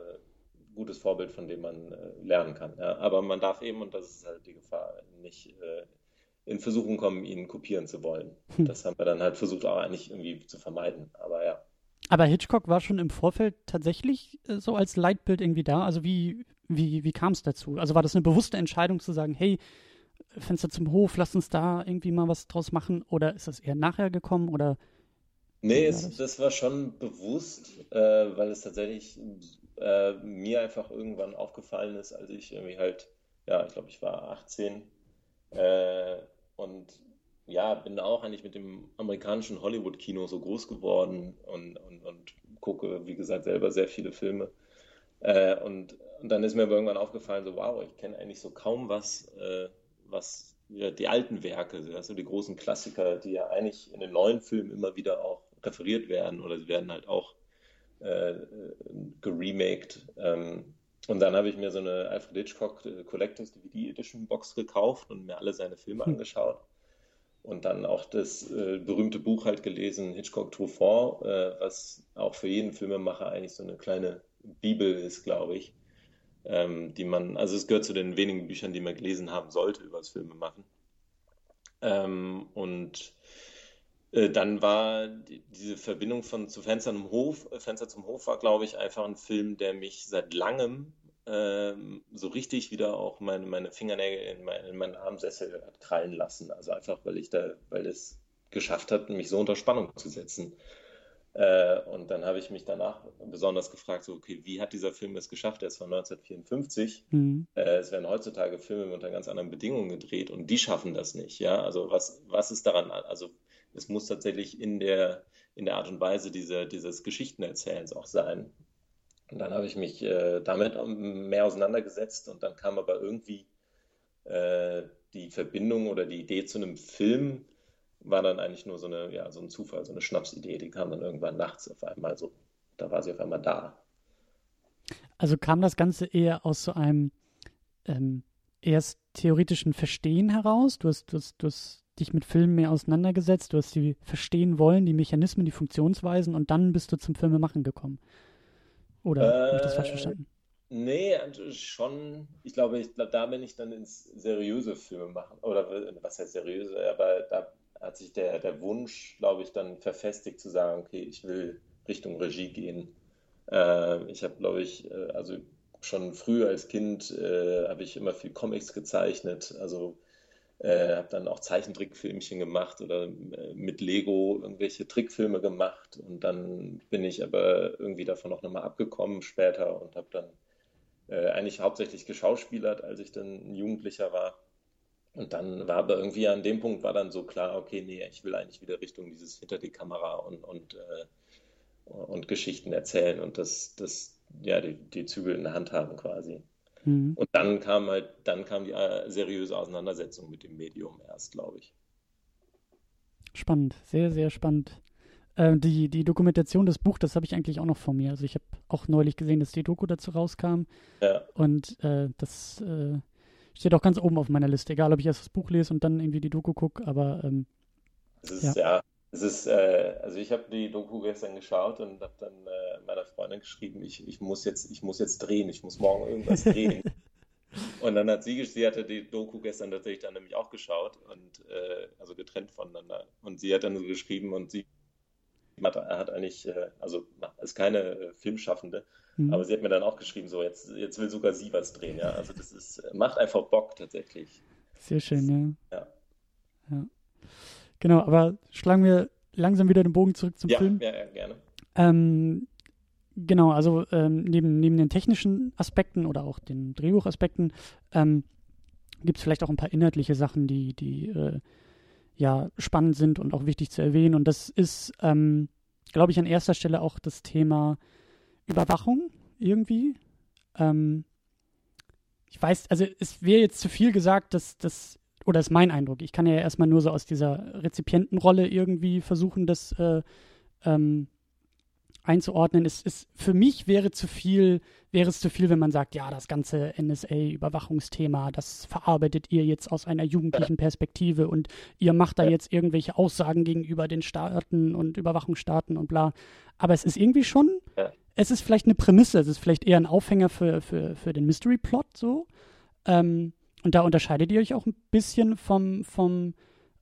gutes Vorbild, von dem man äh, lernen kann. Ja? Aber man darf eben, und das ist halt die Gefahr, nicht äh, in Versuchung kommen, ihn kopieren zu wollen. Hm. Das haben wir dann halt versucht, auch eigentlich irgendwie zu vermeiden. Aber ja. Aber Hitchcock war schon im Vorfeld tatsächlich äh, so als Leitbild irgendwie da. Also wie, wie, wie kam es dazu? Also war das eine bewusste Entscheidung zu sagen, hey, Fenster zum Hof, lass uns da irgendwie mal was draus machen? Oder ist das eher nachher gekommen? Oder nee, es, das? das? war schon bewusst, äh, weil es tatsächlich äh, mir einfach irgendwann aufgefallen ist, als ich irgendwie halt, ja, ich glaube, ich war 18 äh, und ja, bin auch eigentlich mit dem amerikanischen Hollywood-Kino so groß geworden und, und, und gucke, wie gesagt, selber sehr viele Filme. Äh, und, und dann ist mir irgendwann aufgefallen, so wow, ich kenne eigentlich so kaum was äh, was ja, die alten Werke, also die großen Klassiker, die ja eigentlich in den neuen Filmen immer wieder auch referiert werden oder sie werden halt auch äh, geremaked. Ähm, und dann habe ich mir so eine Alfred Hitchcock äh, Collectors DVD Edition Box gekauft und mir alle seine Filme hm. angeschaut. Und dann auch das äh, berühmte Buch halt gelesen, Hitchcock Truffaut, äh, was auch für jeden Filmemacher eigentlich so eine kleine Bibel ist, glaube ich ähm, die man, also es gehört zu den wenigen Büchern, die man gelesen haben sollte über das Filmemachen. Ähm, und äh, dann war die, diese Verbindung von zu Fenstern im Hof, äh, Fenster zum Hof war, glaube ich, einfach ein Film, der mich seit langem ähm, so richtig wieder auch meine, meine Fingernägel in, mein, in meinen Armsessel hat krallen lassen. Also einfach, weil ich da, weil es geschafft hat, mich so unter Spannung zu setzen. Äh, und dann habe ich mich danach besonders gefragt, so, okay, wie hat dieser Film es geschafft? Er ist von 1954. Mhm. Äh, es werden heutzutage Filme unter ganz anderen Bedingungen gedreht und die schaffen das nicht. Ja, also was, was ist daran? Also es muss tatsächlich in der, in der Art und Weise dieser, dieses Geschichtenerzählens auch sein. Und dann habe ich mich äh, damit mehr auseinandergesetzt und dann kam aber irgendwie äh, die Verbindung oder die Idee zu einem Film, war dann eigentlich nur so, eine, ja, so ein Zufall, so eine Schnapsidee. Die kam dann irgendwann nachts auf einmal so. Da war sie auf einmal da. Also kam das Ganze eher aus so einem ähm, erst theoretischen Verstehen heraus? Du hast, du, hast, du hast dich mit Filmen mehr auseinandergesetzt, du hast sie verstehen wollen, die Mechanismen, die Funktionsweisen und dann bist du zum Filmemachen gekommen. Oder äh, habe ich das falsch äh, verstanden? Nee, schon. Ich glaube, ich, da bin ich dann ins seriöse Filme machen. Oder was heißt seriöse? Aber da hat sich der, der Wunsch, glaube ich, dann verfestigt zu sagen, okay, ich will Richtung Regie gehen. Äh, ich habe, glaube ich, äh, also schon früh als Kind äh, habe ich immer viel Comics gezeichnet, also äh, habe dann auch Zeichentrickfilmchen gemacht oder äh, mit Lego irgendwelche Trickfilme gemacht. Und dann bin ich aber irgendwie davon auch nochmal abgekommen später und habe dann eigentlich hauptsächlich geschauspielert, als ich dann ein Jugendlicher war und dann war aber irgendwie an dem Punkt war dann so klar, okay, nee, ich will eigentlich wieder Richtung dieses hinter die Kamera und, und, äh, und Geschichten erzählen und das, das, ja, die, die Zügel in der Hand haben quasi. Mhm. Und dann kam halt, dann kam die äh, seriöse Auseinandersetzung mit dem Medium erst, glaube ich. Spannend, sehr, sehr spannend. äh, die, die Dokumentation des Buch, das habe ich eigentlich auch noch vor mir. Also ich habe auch neulich gesehen, dass die Doku dazu rauskam. Ja. Und äh, das äh, steht auch ganz oben auf meiner Liste. Egal, ob ich erst das Buch lese und dann irgendwie die Doku gucke, aber ähm, Es ist, ja, Ja. es ist, äh, also ich habe die Doku gestern geschaut und habe dann äh, meiner Freundin geschrieben, ich, ich muss jetzt, ich muss jetzt drehen, ich muss morgen irgendwas drehen. Und dann hat sie, sie hatte die Doku gestern tatsächlich dann nämlich auch geschaut und äh, also getrennt voneinander. Und sie hat dann so geschrieben und sie hat, hat eigentlich, äh, also ist keine äh, Filmschaffende, hm. aber sie hat mir dann auch geschrieben, so jetzt, jetzt will sogar sie was drehen, ja. Also das ist, macht einfach Bock tatsächlich. sehr schön, ja. Ja. ja. Genau, aber schlagen wir langsam wieder den Bogen zurück zum Ja, Film. ja, ja, gerne. Ähm, genau, also ähm, neben, neben den technischen Aspekten oder auch den Drehbuchaspekten ähm, gibt es vielleicht auch ein paar inhaltliche Sachen, die, die äh, ja spannend sind und auch wichtig zu erwähnen. Und das ist, ähm, glaube ich, an erster Stelle auch das Thema Überwachung irgendwie. Ähm, ich weiß, also es wäre jetzt zu viel gesagt, dass das, oder ist mein Eindruck, ich kann ja erstmal nur so aus dieser Rezipientenrolle irgendwie versuchen, das äh, ähm, einzuordnen. Es ist für mich wäre zu viel, wäre es zu viel, wenn man sagt, ja, das ganze NSA-Überwachungsthema, das verarbeitet ihr jetzt aus einer jugendlichen Perspektive und ihr macht da jetzt irgendwelche Aussagen gegenüber den Staaten und Überwachungsstaaten und bla. Aber es ist irgendwie schon. Es ist vielleicht eine Prämisse, es ist vielleicht eher ein Aufhänger für, für, für den Mystery-Plot so. Ähm, und da unterscheidet ihr euch auch ein bisschen vom, vom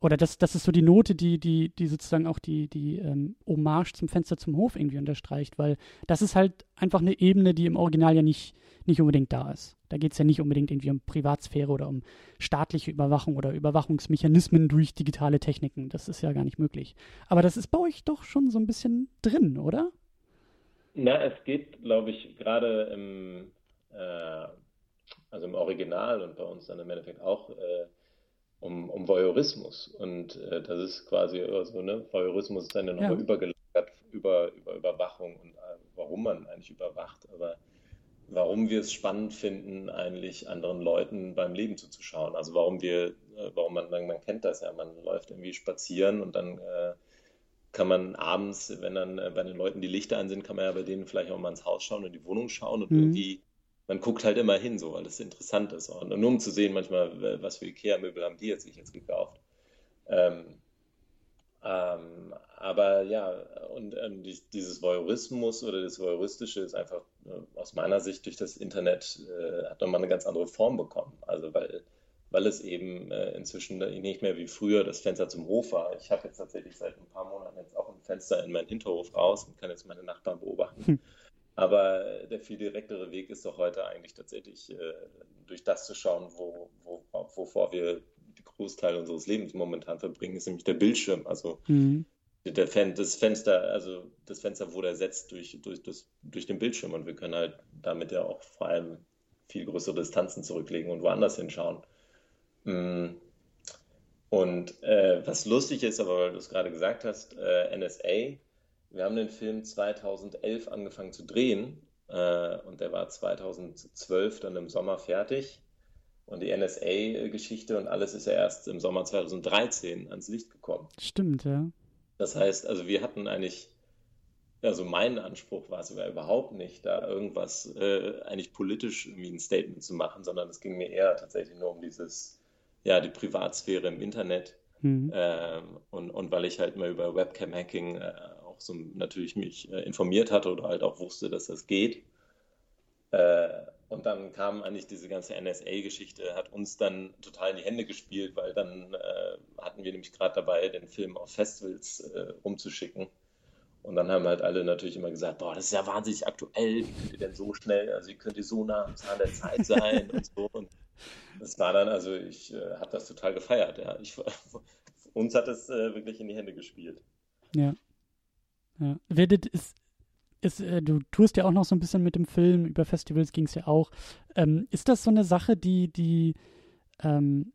oder das, das ist so die Note, die, die, die sozusagen auch die, die ähm, Hommage zum Fenster zum Hof irgendwie unterstreicht, weil das ist halt einfach eine Ebene, die im Original ja nicht, nicht unbedingt da ist. Da geht es ja nicht unbedingt irgendwie um Privatsphäre oder um staatliche Überwachung oder Überwachungsmechanismen durch digitale Techniken. Das ist ja gar nicht möglich. Aber das ist bei euch doch schon so ein bisschen drin, oder? Na, es geht, glaube ich, gerade im, äh, also im Original und bei uns dann im Endeffekt auch äh, um, um Voyeurismus. Und äh, das ist quasi so, ne? Voyeurismus ist dann ja nochmal Ja. übergelagert über, über Überwachung und äh, warum man eigentlich überwacht, aber warum wir es spannend finden, eigentlich anderen Leuten beim Leben zuzuschauen. Also warum wir, äh, warum man, man, man kennt das ja, man läuft irgendwie spazieren und dann äh, kann man abends, wenn dann äh, bei den Leuten die Lichter an sind, kann man ja bei denen vielleicht auch mal ins Haus schauen und die Wohnung schauen und Mhm. irgendwie, man guckt halt immer hin, so, weil das interessant ist. Und nur um zu sehen, manchmal, was für Ikea-Möbel haben die jetzt sich jetzt gekauft. Ähm, ähm, aber ja, und ähm, die, dieses Voyeurismus oder das Voyeuristische ist einfach äh, aus meiner Sicht durch das Internet äh, hat nochmal eine ganz andere Form bekommen. Also weil, weil es eben äh, inzwischen nicht mehr wie früher das Fenster zum Hof war. Ich habe jetzt tatsächlich seit ein paar Monaten jetzt auch ein Fenster in meinen Hinterhof raus und kann jetzt meine Nachbarn beobachten. Hm. Aber äh, der viel direktere Weg ist doch heute eigentlich tatsächlich äh, durch das zu schauen, wo, wo, wovor wir die Großteil unseres Lebens momentan verbringen, ist nämlich der Bildschirm. Also Mhm. der Fen das Fenster, also das Fenster wurde ersetzt durch, durch, das, durch den Bildschirm und wir können halt damit ja auch vor allem viel größere Distanzen zurücklegen und woanders hinschauen. Mm. Und äh, was lustig ist, aber weil du es gerade gesagt hast, äh, NSA, wir haben den Film 2011 angefangen zu drehen äh, und der war 2012 dann im Sommer fertig. Und die NSA-Geschichte und alles ist ja erst im Sommer 2013 ans Licht gekommen. Stimmt, ja. Das heißt, also wir hatten eigentlich, also mein Anspruch war sogar überhaupt nicht, da irgendwas äh, eigentlich politisch irgendwie ein Statement zu machen, sondern es ging mir eher tatsächlich nur um dieses, ja, die Privatsphäre im Internet. Mhm. Ähm, und, und weil ich halt mal über Webcam-Hacking äh, auch so natürlich mich äh, informiert hatte oder halt auch wusste, dass das geht. Äh, und dann kam eigentlich diese ganze NSA-Geschichte, hat uns dann total in die Hände gespielt, weil dann äh, hatten wir nämlich gerade dabei, den Film auf Festivals äh, rumzuschicken. Und dann haben halt alle natürlich immer gesagt, boah, das ist ja wahnsinnig aktuell, wie könnt ihr denn so schnell, also wie könnt ihr so nah am Zahn der Zeit sein und so. Und das war dann, also ich äh, habe das total gefeiert, ja. Ich, uns hat es äh, wirklich in die Hände gespielt. Ja. Ja. Werdet ist, ist, äh, du tust ja auch noch so ein bisschen mit dem Film, über Festivals ging es ja auch. Ähm, ist das so eine Sache, die, die, ähm,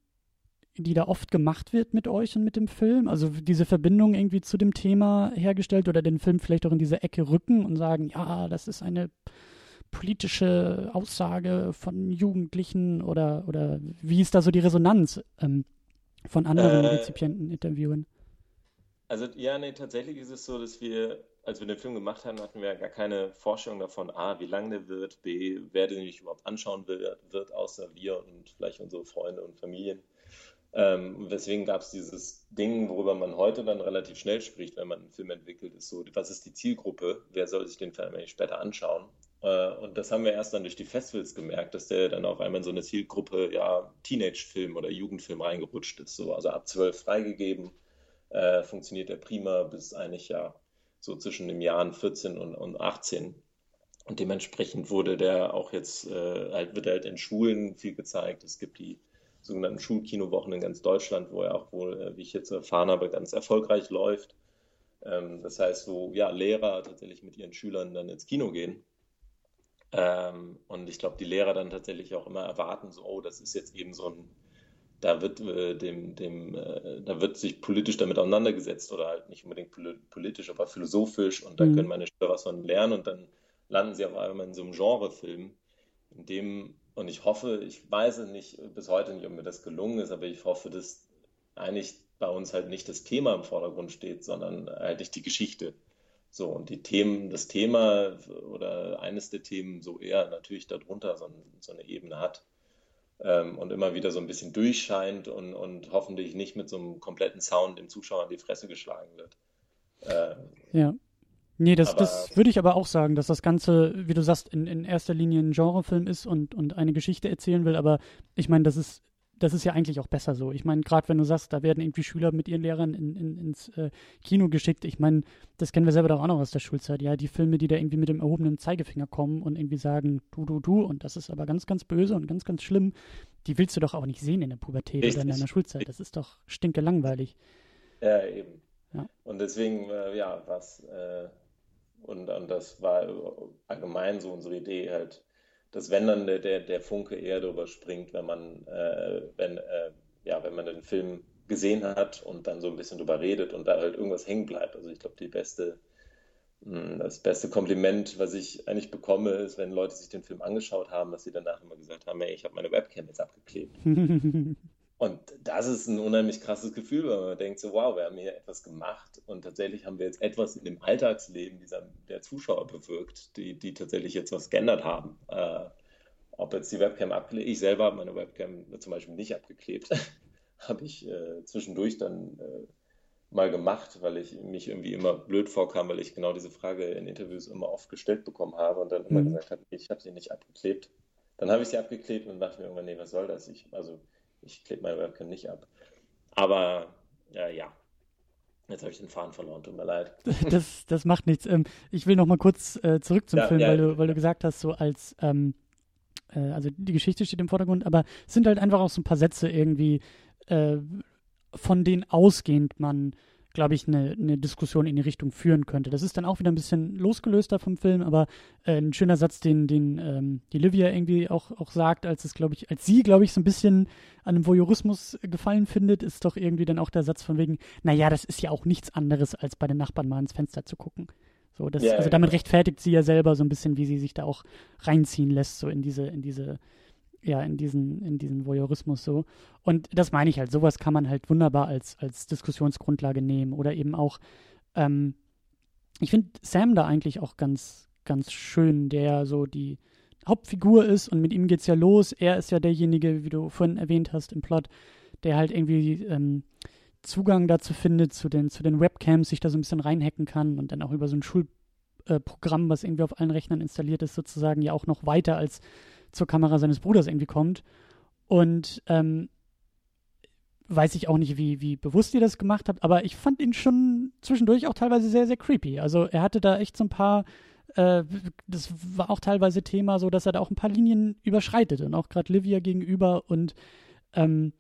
die da oft gemacht wird mit euch und mit dem Film? Also diese Verbindung irgendwie zu dem Thema hergestellt oder den Film vielleicht auch in diese Ecke rücken und sagen, ja, das ist eine politische Aussage von Jugendlichen oder, oder wie ist da so die Resonanz ähm, von anderen Äh, Rezipienten, Interviewen? Also ja, nee, tatsächlich ist es so, dass wir, als wir den Film gemacht haben, hatten wir gar keine Vorstellung davon, A, wie lang der wird, B, wer den nicht überhaupt anschauen will, wird, außer wir und vielleicht unsere Freunde und Familien. Ähm, weswegen gab es dieses Ding, worüber man heute dann relativ schnell spricht, wenn man einen Film entwickelt, ist so, was ist die Zielgruppe? Wer soll sich den Film eigentlich später anschauen? Äh, und das haben wir erst dann durch die Festivals gemerkt, dass der dann auf einmal in so eine Zielgruppe, ja, Teenage-Film oder Jugendfilm reingerutscht ist. So, also ab zwölf freigegeben, äh, funktioniert der prima bis eigentlich ja so zwischen den Jahren 14 und, und 18. Und dementsprechend wurde der auch jetzt, äh, halt, wird halt in Schulen viel gezeigt. Es gibt die sogenannten Schulkinowochen in ganz Deutschland, wo er auch wohl, äh, wie ich jetzt erfahren habe, ganz erfolgreich läuft. Ähm, das heißt, wo ja, Lehrer tatsächlich mit ihren Schülern dann ins Kino gehen. Ähm, und ich glaube, die Lehrer dann tatsächlich auch immer erwarten, so, oh, das ist jetzt eben so ein, da wird äh, dem, dem, äh, da wird sich politisch damit auseinandergesetzt oder halt nicht unbedingt politisch, aber philosophisch und da mhm. können meine Schüler was von lernen und dann landen sie auf einmal in so einem Genrefilm, in dem und ich hoffe, ich weiß es nicht bis heute nicht, ob mir das gelungen ist, aber ich hoffe, dass eigentlich bei uns halt nicht das Thema im Vordergrund steht, sondern halt die Geschichte. So, und die Themen, das Thema oder eines der Themen so eher natürlich darunter so, so eine Ebene hat ähm, und immer wieder so ein bisschen durchscheint und, und hoffentlich nicht mit so einem kompletten Sound dem Zuschauer in die Fresse geschlagen wird. Ähm, ja. Nee, das, aber, das würde ich aber auch sagen, dass das Ganze, wie du sagst, in, in erster Linie ein Genrefilm ist und, und eine Geschichte erzählen will, aber ich meine, das ist, das ist ja eigentlich auch besser so. Ich meine, gerade wenn du sagst, da werden irgendwie Schüler mit ihren Lehrern in, in, ins äh, Kino geschickt, ich meine, das kennen wir selber doch auch noch aus der Schulzeit, ja, die Filme, die da irgendwie mit dem erhobenen Zeigefinger kommen und irgendwie sagen, du, du, du, und das ist aber ganz, ganz böse und ganz, ganz schlimm, die willst du doch auch nicht sehen in der Pubertät Richtig. oder in deiner Schulzeit. Das ist doch stinke langweilig. Ja, eben. Ja. Und deswegen, äh, ja, was äh, und, und das war allgemein so unsere Idee halt, dass wenn dann der, der, der Funke eher darüber springt, wenn man, äh, wenn, äh, ja, wenn man den Film gesehen hat und dann so ein bisschen drüber redet und da halt irgendwas hängen bleibt. Also ich glaube, beste, hm, das beste Kompliment, was ich eigentlich bekomme, ist, wenn Leute sich den Film angeschaut haben, dass sie danach immer gesagt haben, hey, ich habe meine Webcam jetzt abgeklebt. Und das ist ein unheimlich krasses Gefühl, weil man denkt so, wow, wir haben hier etwas gemacht und tatsächlich haben wir jetzt etwas in dem Alltagsleben dieser, der Zuschauer bewirkt, die, die tatsächlich jetzt was geändert haben. Äh, ob jetzt die Webcam abgeklebt, ich selber habe meine Webcam zum Beispiel nicht abgeklebt, habe ich äh, zwischendurch dann äh, mal gemacht, weil ich mich irgendwie immer blöd vorkam, weil ich genau diese Frage in Interviews immer oft gestellt bekommen habe und dann immer mhm. gesagt habe, ich habe sie nicht abgeklebt. Dann habe ich sie abgeklebt und dachte mir irgendwann, nee, was soll das? Ich, also ich klebe meine Webcam nicht ab. Aber äh, ja, Jetzt habe ich den Faden verloren, tut mir leid. Das, das macht nichts. Ähm, ich will noch mal kurz äh, zurück zum ja, Film, ja, weil, du, weil du gesagt hast, so als, ähm, äh, also die Geschichte steht im Vordergrund, aber es sind halt einfach auch so ein paar Sätze irgendwie, äh, von denen ausgehend man glaube ich, eine, eine Diskussion in die Richtung führen könnte. Das ist dann auch wieder ein bisschen losgelöster vom Film, aber äh, ein schöner Satz, den, den ähm, die Livia irgendwie auch, auch sagt, als es, glaube ich, als sie, glaube ich, so ein bisschen an einem Voyeurismus gefallen findet, ist doch irgendwie dann auch der Satz von wegen, naja, das ist ja auch nichts anderes, als bei den Nachbarn mal ins Fenster zu gucken. So, das, yeah, also damit rechtfertigt sie ja selber so ein bisschen, wie sie sich da auch reinziehen lässt, so in diese, in diese ja, in diesen, in diesen Voyeurismus so. Und das meine ich halt, sowas kann man halt wunderbar als, als Diskussionsgrundlage nehmen. Oder eben auch, ähm, ich finde Sam da eigentlich auch ganz, ganz schön, der so die Hauptfigur ist und mit ihm geht's ja los. Er ist ja derjenige, wie du vorhin erwähnt hast im Plot, der halt irgendwie ähm, Zugang dazu findet, zu den, zu den Webcams, sich da so ein bisschen reinhacken kann und dann auch über so ein Schulprogramm, was irgendwie auf allen Rechnern installiert ist, sozusagen ja auch noch weiter als zur Kamera seines Bruders irgendwie kommt. Und ähm, weiß ich auch nicht, wie, wie bewusst ihr das gemacht habt, aber ich fand ihn schon zwischendurch auch teilweise sehr, sehr creepy. Also er hatte da echt so ein paar, äh, das war auch teilweise Thema, so dass er da auch ein paar Linien überschreitet und auch gerade Livia gegenüber und ähm,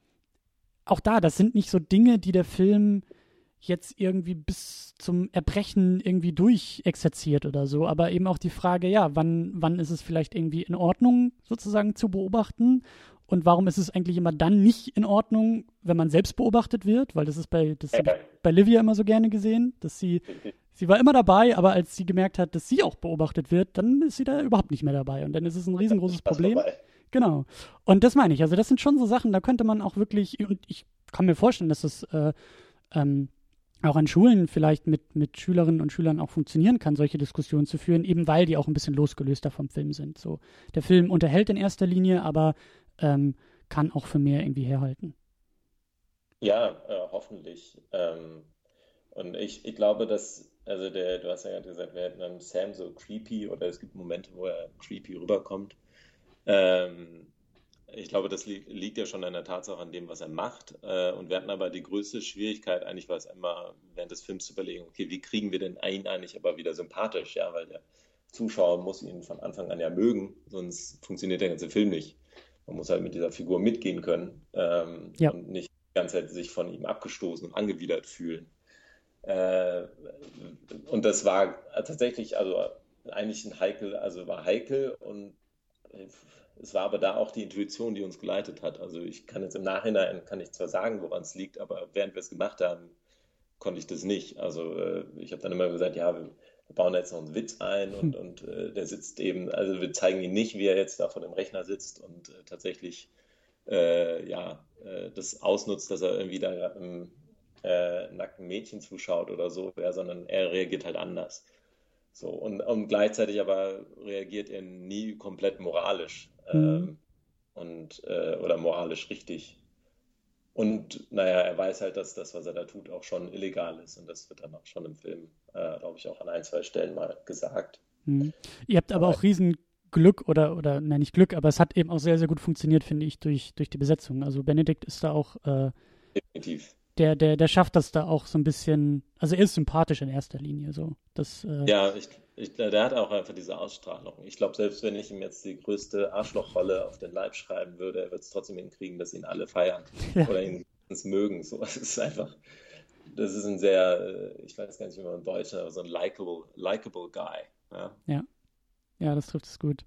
auch da, das sind nicht so Dinge, die der Film jetzt irgendwie bis zum Erbrechen irgendwie durchexerziert oder so, aber eben auch die Frage, ja, wann, wann ist es vielleicht irgendwie in Ordnung, sozusagen zu beobachten und warum ist es eigentlich immer dann nicht in Ordnung, wenn man selbst beobachtet wird, weil das ist bei, das ist bei Livia immer so gerne gesehen, dass sie, sie war immer dabei, aber als sie gemerkt hat, dass sie auch beobachtet wird, dann ist sie da überhaupt nicht mehr dabei und dann ist es ein riesengroßes Problem. Genau. Und das meine ich. Also das sind schon so Sachen, da könnte man auch wirklich, und ich kann mir vorstellen, dass das äh, ähm, auch an Schulen vielleicht mit, mit Schülerinnen und Schülern auch funktionieren kann, solche Diskussionen zu führen, eben weil die auch ein bisschen losgelöster vom Film sind. So, der Film unterhält in erster Linie, aber ähm, kann auch für mehr irgendwie herhalten. Ja, äh, hoffentlich. Ähm, und ich, ich glaube, dass, also der, du hast ja gerade gesagt, wir hätten dann Sam so creepy oder es gibt Momente, wo er creepy rüberkommt. Ähm, ich glaube, das li liegt ja schon an der Tatsache an dem, was er macht. Äh, und wir hatten aber die größte Schwierigkeit, eigentlich war es immer während des Films zu überlegen, okay, wie kriegen wir denn ihn eigentlich aber wieder sympathisch, ja, weil der Zuschauer muss ihn von Anfang an ja mögen, sonst funktioniert der ganze Film nicht. Man muss halt mit dieser Figur mitgehen können ähm, ja. und nicht die ganze Zeit sich von ihm abgestoßen und angewidert fühlen. Äh, und das war tatsächlich, also eigentlich ein heikel, also war heikel und es war aber da auch die Intuition, die uns geleitet hat. Also ich kann jetzt im Nachhinein, kann ich zwar sagen, woran es liegt, aber während wir es gemacht haben, konnte ich das nicht. Also äh, ich habe dann immer gesagt, ja, wir, bauen jetzt noch einen Witz ein und, hm. und äh, der sitzt eben, also wir zeigen ihn nicht, wie er jetzt da vor dem Rechner sitzt und äh, tatsächlich äh, ja, äh, das ausnutzt, dass er irgendwie da einem äh, nackten Mädchen zuschaut oder so, ja, sondern er reagiert halt anders. So, und, und gleichzeitig aber reagiert er nie komplett moralisch mhm. ähm, und, äh, oder moralisch richtig. Und naja, er weiß halt, dass das, was er da tut, auch schon illegal ist. Und das wird dann auch schon im Film, äh, glaube ich, auch an ein, zwei Stellen mal gesagt. Mhm. Ihr habt aber, aber auch riesen Glück oder, oder, nein, nicht Glück, aber es hat eben auch sehr, sehr gut funktioniert, finde ich, durch, durch die Besetzung. Also Benedikt ist da auch äh, Definitiv der, der, der schafft das da auch so ein bisschen, also er ist sympathisch in erster Linie so. Das, äh, ja, ich, ich, der hat auch einfach diese Ausstrahlung. Ich glaube, selbst wenn ich ihm jetzt die größte Arschlochrolle auf den Leib schreiben würde, er wird es trotzdem hinkriegen, dass ihn alle feiern ja. oder ihn mögen. So, es ist einfach, das ist ein sehr, äh, ich weiß gar nicht, wie man in Deutsch, aber so ein likable, likable Guy. Ja. ja. Ja, das trifft es gut.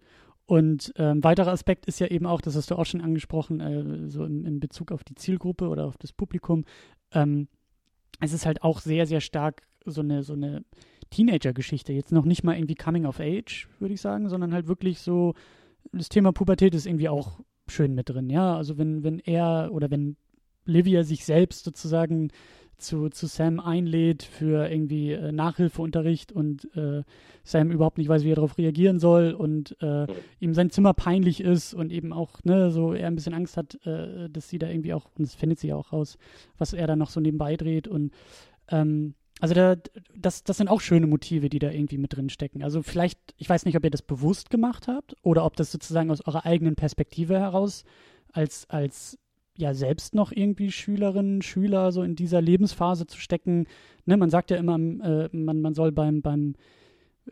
Und ähm, weiterer Aspekt ist ja eben auch, das hast du auch schon angesprochen, äh, so in, in, Bezug auf die Zielgruppe oder auf das Publikum, ähm, es ist halt auch sehr, sehr stark so eine, so eine Teenager-Geschichte. Jetzt noch nicht mal irgendwie Coming of Age, würde ich sagen, sondern halt wirklich so, das Thema Pubertät ist irgendwie auch schön mit drin, ja. Also wenn, wenn er oder wenn Livia sich selbst sozusagen zu, zu Sam einlädt für irgendwie äh, Nachhilfeunterricht und äh, Sam überhaupt nicht weiß, wie er darauf reagieren soll und äh, ihm sein Zimmer peinlich ist und eben auch, ne, so er ein bisschen Angst hat, äh, dass sie da irgendwie auch, und das findet sie ja auch raus, was er da noch so nebenbei dreht und ähm, also da, das, das sind auch schöne Motive, die da irgendwie mit drin stecken. Also vielleicht, ich weiß nicht, ob ihr das bewusst gemacht habt oder ob das sozusagen aus eurer eigenen Perspektive heraus als, als ja selbst noch irgendwie Schülerinnen, Schüler so in dieser Lebensphase zu stecken. Ne, man sagt ja immer, äh, man, man soll beim, beim,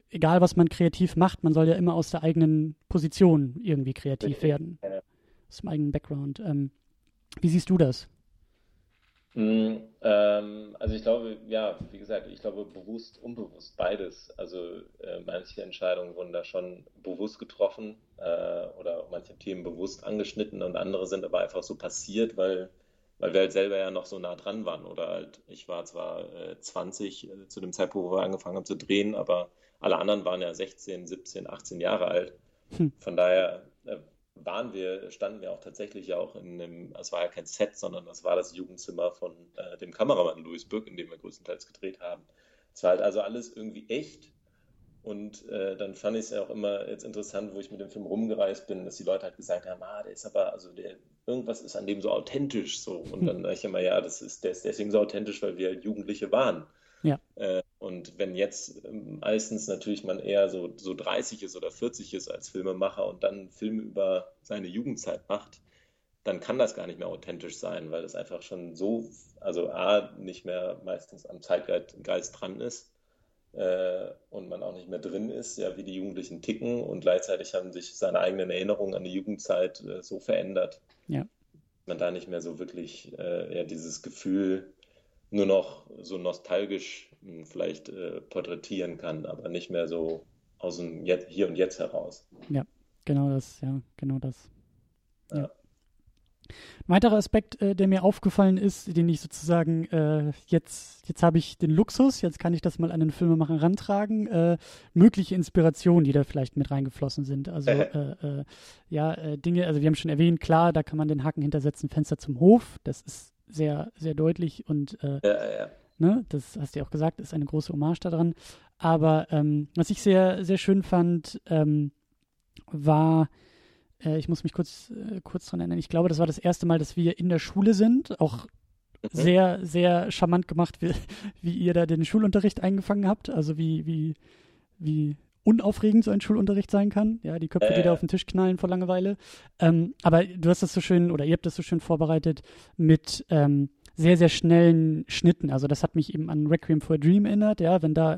egal was man kreativ macht, man soll ja immer aus der eigenen Position irgendwie kreativ werden. Aus dem eigenen Background. Ähm, wie siehst du das? Mm, ähm, also ich glaube, ja, wie gesagt, ich glaube bewusst, unbewusst, beides. Also äh, manche Entscheidungen wurden da schon bewusst getroffen äh, oder manche Themen bewusst angeschnitten und andere sind aber einfach so passiert, weil, weil wir halt selber ja noch so nah dran waren. Oder halt, ich war zwar äh, 20 äh, zu dem Zeitpunkt, wo wir angefangen haben zu drehen, aber alle anderen waren ja 16, 17, 18 Jahre alt. Hm. Von daher äh, waren wir, standen wir auch tatsächlich ja auch in einem, es war ja kein Set, sondern das war das Jugendzimmer von äh, dem Kameramann Louis Bück, in dem wir größtenteils gedreht haben. Es war halt also alles irgendwie echt. Und äh, dann fand ich es ja auch immer jetzt interessant, wo ich mit dem Film rumgereist bin, dass die Leute halt gesagt haben, ah, der ist aber, also der, irgendwas ist an dem so authentisch so. Und dann dachte ich immer, ja, das ist, der ist deswegen so authentisch, weil wir Jugendliche waren. Ja. Äh, und wenn jetzt ähm, meistens natürlich man eher so, so 30 ist oder 40 ist als Filmemacher und dann Filme über seine Jugendzeit macht, dann kann das gar nicht mehr authentisch sein, weil das einfach schon so, also A, nicht mehr meistens am Zeitgeist dran ist äh, und man auch nicht mehr drin ist, ja, wie die Jugendlichen ticken und gleichzeitig haben sich seine eigenen Erinnerungen an die Jugendzeit äh, so verändert, ja. man da nicht mehr so wirklich äh, ja, dieses Gefühl nur noch so nostalgisch vielleicht äh, porträtieren kann, aber nicht mehr so aus dem Jetzt, Hier und Jetzt heraus. Ja, genau das, ja, genau das. Ja. ja. Ein weiterer Aspekt, äh, der mir aufgefallen ist, den ich sozusagen äh, jetzt, jetzt habe ich den Luxus, jetzt kann ich das mal an den Filmemacher rantragen, äh, mögliche Inspirationen, die da vielleicht mit reingeflossen sind. Also äh, äh, ja, äh, Dinge, also wir haben schon erwähnt, klar, da kann man den Haken hintersetzen, Fenster zum Hof, das ist sehr, sehr deutlich und ja, ja. Ne, das hast du ja auch gesagt, ist eine große Hommage daran. Aber ähm, was ich sehr, sehr schön fand, ähm, war, äh, ich muss mich kurz, äh, kurz dran erinnern, ich glaube, das war das erste Mal, dass wir in der Schule sind, auch mhm. sehr, sehr charmant gemacht, wie, wie ihr da den Schulunterricht eingefangen habt. Also wie, wie, wie unaufregend so ein Schulunterricht sein kann. Ja, die Köpfe äh. wieder auf den Tisch knallen vor Langeweile. Ähm, aber du hast das so schön, oder ihr habt das so schön vorbereitet mit ähm, sehr, sehr schnellen Schnitten. Also das hat mich eben an Requiem for a Dream erinnert, ja, wenn da,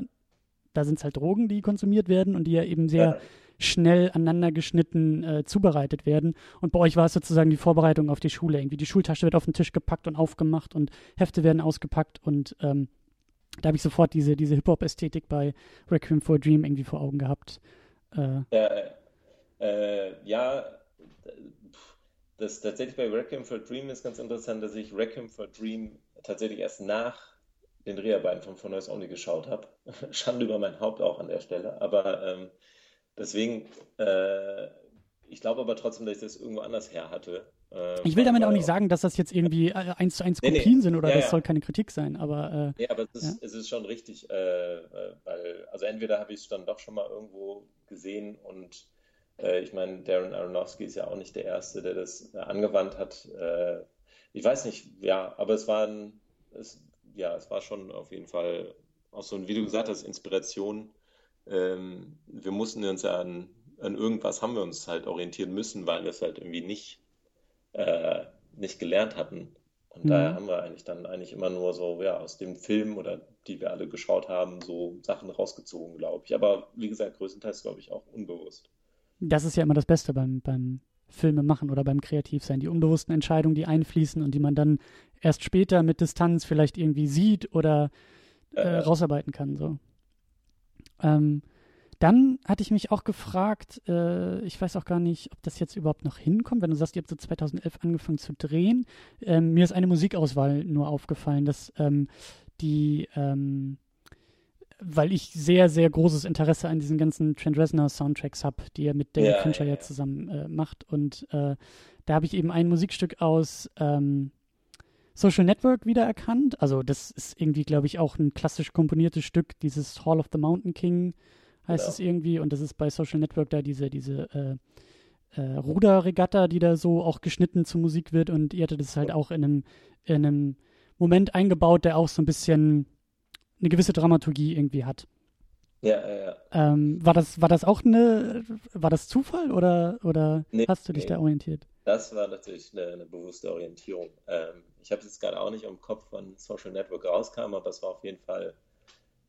da sind es halt Drogen, die konsumiert werden und die ja eben sehr ja. schnell aneinander geschnitten äh, zubereitet werden. Und bei euch war es sozusagen die Vorbereitung auf die Schule. Irgendwie die Schultasche wird auf den Tisch gepackt und aufgemacht und Hefte werden ausgepackt und ähm, da habe ich sofort diese, diese Hip-Hop-Ästhetik bei Requiem for a Dream irgendwie vor Augen gehabt. Äh, ja, äh, ja, das tatsächlich bei Requiem for a Dream ist ganz interessant, dass ich Requiem for a Dream tatsächlich erst nach den Dreharbeiten von For Noise Only geschaut habe. Schande über mein Haupt auch an der Stelle. Aber ähm, deswegen, äh, ich glaube aber trotzdem, dass ich das irgendwo anders her hatte. Äh, ich will damit auch nicht sagen, dass das jetzt irgendwie äh, eins zu eins Kopien nee, nee. sind oder ja, das ja. soll keine Kritik sein, aber. Äh, ja, aber es ist, ja. es ist schon richtig, äh, äh, weil, also entweder habe ich es dann doch schon mal irgendwo gesehen und ich meine, Darren Aronofsky ist ja auch nicht der Erste, der das angewandt hat. ich weiß nicht, ja, aber es war ein, es, ja, es war schon auf jeden Fall auch so ein, wie du gesagt hast, Inspiration. Ähm, wir mussten uns ja an, an irgendwas haben wir uns halt orientieren müssen, weil wir es halt irgendwie nicht äh, nicht gelernt hatten. Und mhm. daher haben wir eigentlich dann eigentlich immer nur so, ja, aus dem Film oder die wir alle geschaut haben, so Sachen rausgezogen, glaube ich. Aber wie gesagt, größtenteils, glaube ich, auch unbewusst. Das ist ja immer das Beste beim, beim Filme machen oder beim Kreativsein. Die unbewussten Entscheidungen, die einfließen und die man dann erst später mit Distanz vielleicht irgendwie sieht oder äh, äh. rausarbeiten kann. So. Ähm, dann hatte ich mich auch gefragt, äh, ich weiß auch gar nicht, ob das jetzt überhaupt noch hinkommt, wenn du sagst, ihr habt so 2011 angefangen zu drehen. Ähm, mir ist eine Musikauswahl nur aufgefallen, dass ähm, die, ähm, weil ich sehr, sehr großes Interesse an diesen ganzen Trent Reznor Soundtracks habe, die er mit David ja, Fincher ja, ja zusammen äh, macht. Und äh, da habe ich eben ein Musikstück aus ähm, Social Network wiedererkannt. Also das ist irgendwie, glaube ich, auch ein klassisch komponiertes Stück, dieses Hall of the Mountain King heißt genau. es irgendwie. Und das ist bei Social Network da diese, diese äh, äh, Ruderregatta, die da so auch geschnitten zur Musik wird. Und ihr hattet das halt auch in einem, in einem Moment eingebaut, der auch so ein bisschen eine gewisse Dramaturgie irgendwie hat. Ja, ja, ja. Ähm, war, das, war das auch eine, war das Zufall oder, oder nee, hast du dich nee. da orientiert? Das war natürlich eine, eine bewusste Orientierung. Ähm, ich habe es jetzt gerade auch nicht im Kopf, wann Social Network rauskam, aber es war auf jeden Fall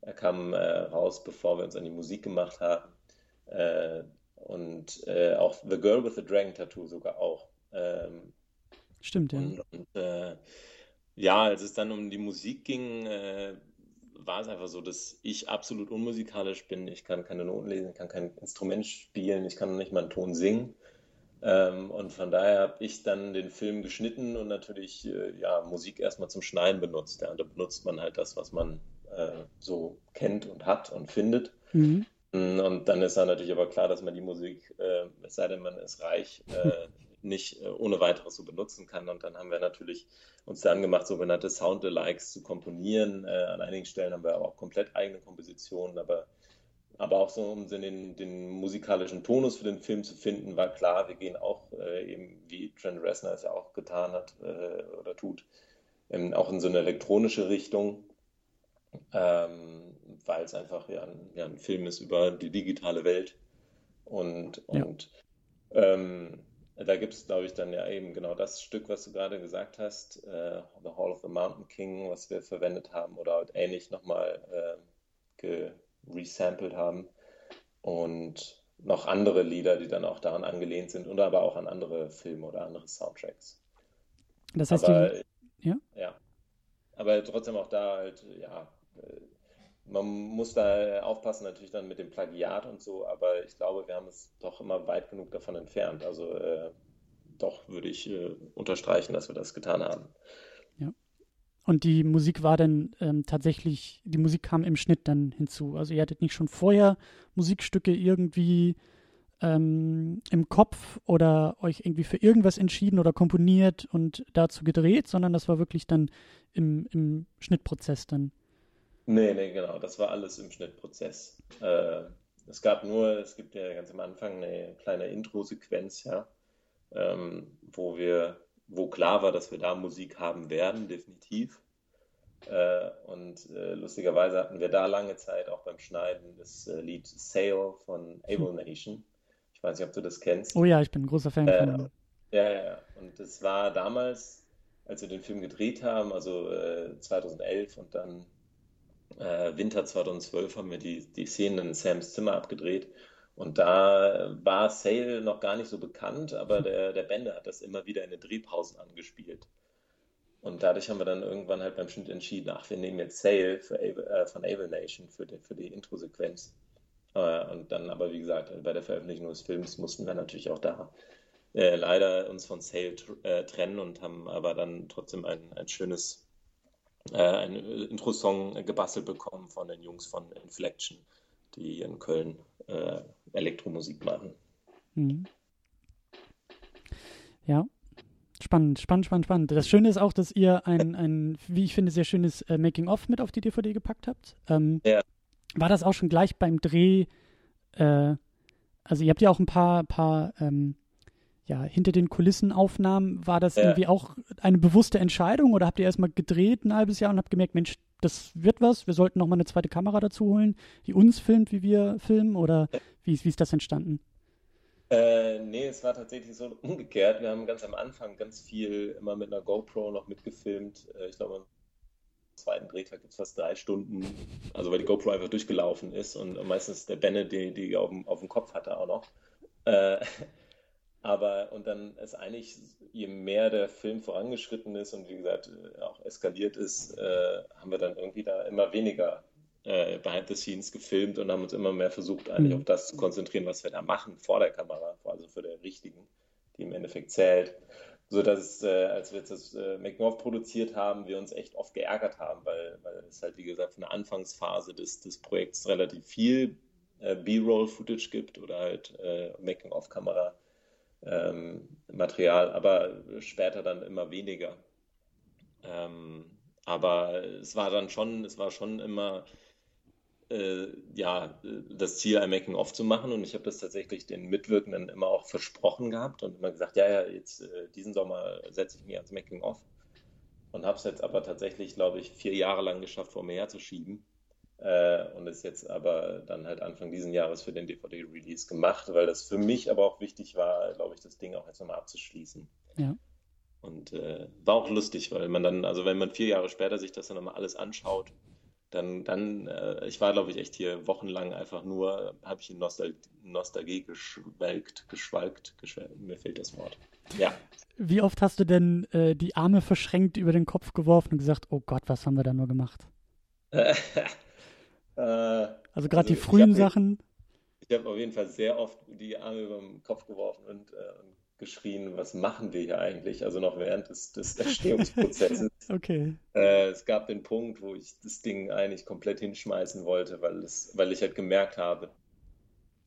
er kam äh, raus, bevor wir uns an die Musik gemacht haben. Äh, und äh, auch The Girl with the Dragon Tattoo sogar auch. Ähm, Stimmt, ja. Und, und äh, ja, als es dann um die Musik ging, äh, war es einfach so, dass ich absolut unmusikalisch bin. Ich kann keine Noten lesen, ich kann kein Instrument spielen, ich kann nicht mal einen Ton singen. Ähm, und von daher habe ich dann den Film geschnitten und natürlich äh, ja, Musik erstmal zum Schneiden benutzt. Ja. Und da benutzt man halt das, was man äh, so kennt und hat und findet. Mhm. Und dann ist dann natürlich aber klar, dass man die Musik, äh, es sei denn, man ist reich, äh, nicht äh, ohne weiteres so benutzen kann. Und dann haben wir natürlich uns dann gemacht, sogenannte Sound-Alikes zu komponieren. Äh, an einigen Stellen haben wir auch komplett eigene Kompositionen, aber, aber auch so, um den, den musikalischen Tonus für den Film zu finden, war klar, wir gehen auch äh, eben, wie Trent Reznor es ja auch getan hat oder tut, ähm, auch in so eine elektronische Richtung ähm, weil es einfach ja ein, ja ein, Film ist über die digitale Welt. Und, und ja. ähm, da gibt es, glaube ich, dann ja eben genau das Stück, was du gerade gesagt hast, äh, The Hall of the Mountain King, was wir verwendet haben oder halt ähnlich nochmal äh, geresampled haben. Und noch andere Lieder, die dann auch daran angelehnt sind oder aber auch an andere Filme oder andere Soundtracks. Das heißt, aber, die, ja? ja. Aber trotzdem auch da halt, ja, man muss da aufpassen natürlich dann mit dem Plagiat und so, aber ich glaube, wir haben es doch immer weit genug davon entfernt. Also äh, doch würde ich äh, unterstreichen, dass wir das getan haben. Ja. Und die Musik war dann ähm, tatsächlich, die Musik kam im Schnitt dann hinzu. Also ihr hattet nicht schon vorher Musikstücke irgendwie ähm, im Kopf oder euch irgendwie für irgendwas entschieden oder komponiert und dazu gedreht, sondern das war wirklich dann im, im Schnittprozess dann. Nee, nee, genau. Das war alles im Schnittprozess. Äh, es gab nur, es gibt ja ganz am Anfang eine kleine Intro-Sequenz, ja, ähm, wo wir, wo klar war, dass wir da Musik haben werden, definitiv. Äh, und äh, lustigerweise hatten wir da lange Zeit auch beim Schneiden das äh, Lied Sail von Able Nation. Ich weiß nicht, ob du das kennst. Oh ja, ich bin ein großer Fan Äh, von. ja, ja, ja. Und das war damals, als wir den Film gedreht haben, also äh, 2011 und dann äh, Winter 2012 haben wir die, die Szenen in Sams Zimmer abgedreht. Und da war Sale noch gar nicht so bekannt, aber der, der Bender hat das immer wieder in den Drehpausen angespielt. Und dadurch haben wir dann irgendwann halt beim Schnitt entschieden, ach, wir nehmen jetzt Sale äh, von Able Nation für die, für die Intro-Sequenz. Äh, und dann aber, wie gesagt, bei der Veröffentlichung des Films mussten wir natürlich auch da äh, leider uns von Sale äh, trennen und haben aber dann trotzdem ein, ein schönes äh, einen Intro-Song gebastelt bekommen von den Jungs von Inflection, die hier in Köln äh, Elektromusik machen. Mhm. Ja. Spannend, spannend, spannend, spannend. Das Schöne ist auch, dass ihr ein, ein wie ich finde, sehr schönes äh, Making-of mit auf die DVD gepackt habt. Ähm, Ja. War das auch schon gleich beim Dreh? Äh, also ihr habt ja auch ein paar, paar ähm, ja, hinter den Kulissen Aufnahmen. War das Ja. irgendwie auch eine bewusste Entscheidung oder habt ihr erstmal gedreht ein halbes Jahr und habt gemerkt, Mensch, das wird was, wir sollten nochmal eine zweite Kamera dazu holen, die uns filmt, wie wir filmen oder wie, ist- wie ist das entstanden? Äh, nee, es war tatsächlich so umgekehrt. Wir haben ganz am Anfang ganz viel immer mit einer GoPro noch mitgefilmt. Äh, ich glaube, am zweiten Drehtag gibt es fast drei Stunden, also weil die GoPro einfach durchgelaufen ist und meistens der Benne, die, die auf dem, auf dem Kopf hatte auch noch. Äh, aber und dann ist eigentlich, je mehr der Film vorangeschritten ist und wie gesagt äh, auch eskaliert ist, äh, haben wir dann irgendwie da immer weniger äh, behind the scenes gefilmt und haben uns immer mehr versucht, eigentlich Mhm. auf das zu konzentrieren, was wir da machen vor der Kamera, also für den richtigen, die im Endeffekt zählt. So dass, äh, als wir jetzt das äh, Making-of produziert haben, wir uns echt oft geärgert haben, weil, weil es halt, wie gesagt, von der Anfangsphase des, des Projekts relativ viel äh, B-Roll-Footage gibt oder halt äh, Making-of-Kamera. Ähm, Material, aber später dann immer weniger. Ähm, aber es war dann schon, es war schon immer äh, ja, das Ziel, ein Making-of zu machen. Und ich habe das tatsächlich den Mitwirkenden immer auch versprochen gehabt und immer gesagt, ja, ja, jetzt äh, diesen Sommer setze ich mich ans Making-of. Und habe es jetzt aber tatsächlich, glaube ich, vier Jahre lang geschafft, vor mir herzuschieben. Äh, und ist jetzt aber dann halt Anfang diesen Jahres für den DVD-Release gemacht, weil das für mich aber auch wichtig war, glaube ich, das Ding auch jetzt nochmal abzuschließen. Ja. Und äh, war auch lustig, weil man dann, also wenn man vier Jahre später sich das dann nochmal alles anschaut, dann, dann äh, ich war, glaube ich, echt hier wochenlang einfach nur, habe ich in Nostal Nostalgie geschwelgt, geschwalkt, geschwelgt, mir fehlt das Wort. Ja. Wie oft hast du denn äh, die Arme verschränkt über den Kopf geworfen und gesagt, oh Gott, was haben wir da nur gemacht? äh, Also gerade Also die frühen Sachen. Ich habe auf jeden Fall sehr oft die Arme über den Kopf geworfen und, äh, und geschrien, was machen wir hier eigentlich? Also noch während des, des Entstehungsprozesses. Okay. Äh, es gab den Punkt, wo ich das Ding eigentlich komplett hinschmeißen wollte, weil es, weil ich halt gemerkt habe,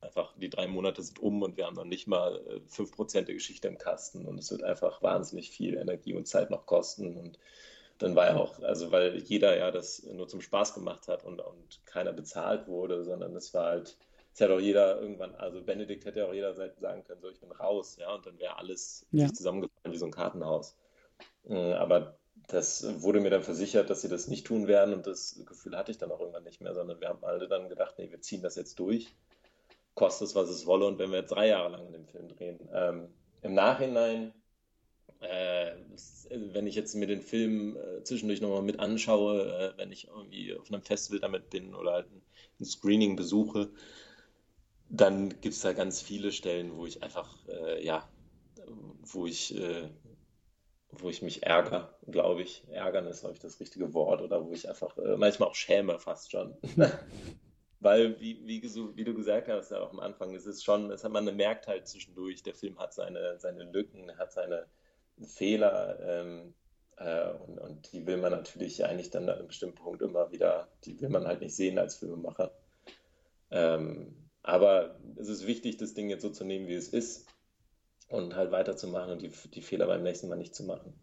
einfach die drei Monate sind um und wir haben noch nicht mal äh, 5% der Geschichte im Kasten und es wird einfach wahnsinnig viel Energie und Zeit noch kosten und dann war ja auch, also weil jeder ja das nur zum Spaß gemacht hat und, und keiner bezahlt wurde, sondern es war halt, es hätte auch jeder irgendwann, also Benedikt hätte ja auch jederzeit sagen können, so ich bin raus, ja, und dann wäre alles Ja. zusammengefallen wie so ein Kartenhaus. Äh, Aber das wurde mir dann versichert, dass sie das nicht tun werden und das Gefühl hatte ich dann auch irgendwann nicht mehr, sondern wir haben alle dann gedacht, nee, wir ziehen das jetzt durch, kostet es, was es wolle und wenn wir jetzt drei Jahre lang in dem Film drehen. Ähm, Im Nachhinein, äh, wenn ich jetzt mir den Film äh, zwischendurch nochmal mit anschaue, äh, wenn ich irgendwie auf einem Festival damit bin oder halt ein, ein Screening besuche, dann gibt es da ganz viele Stellen, wo ich einfach, äh, ja, wo ich, äh, wo ich mich ärgere, glaube ich. Ärgern ist, glaube ich, das richtige Wort. Oder wo ich einfach äh, manchmal auch schäme fast schon. Weil, wie, wie, wie du gesagt hast, ja auch am Anfang, es ist schon, es hat, man merkt halt zwischendurch, der Film hat seine, seine Lücken, hat seine Fehler ähm, äh, und, und die will man natürlich eigentlich dann an einem bestimmten Punkt immer wieder, die will man halt nicht sehen als Filmemacher. Ähm, aber es ist wichtig, das Ding jetzt so zu nehmen, wie es ist und halt weiterzumachen und die, die Fehler beim nächsten Mal nicht zu machen.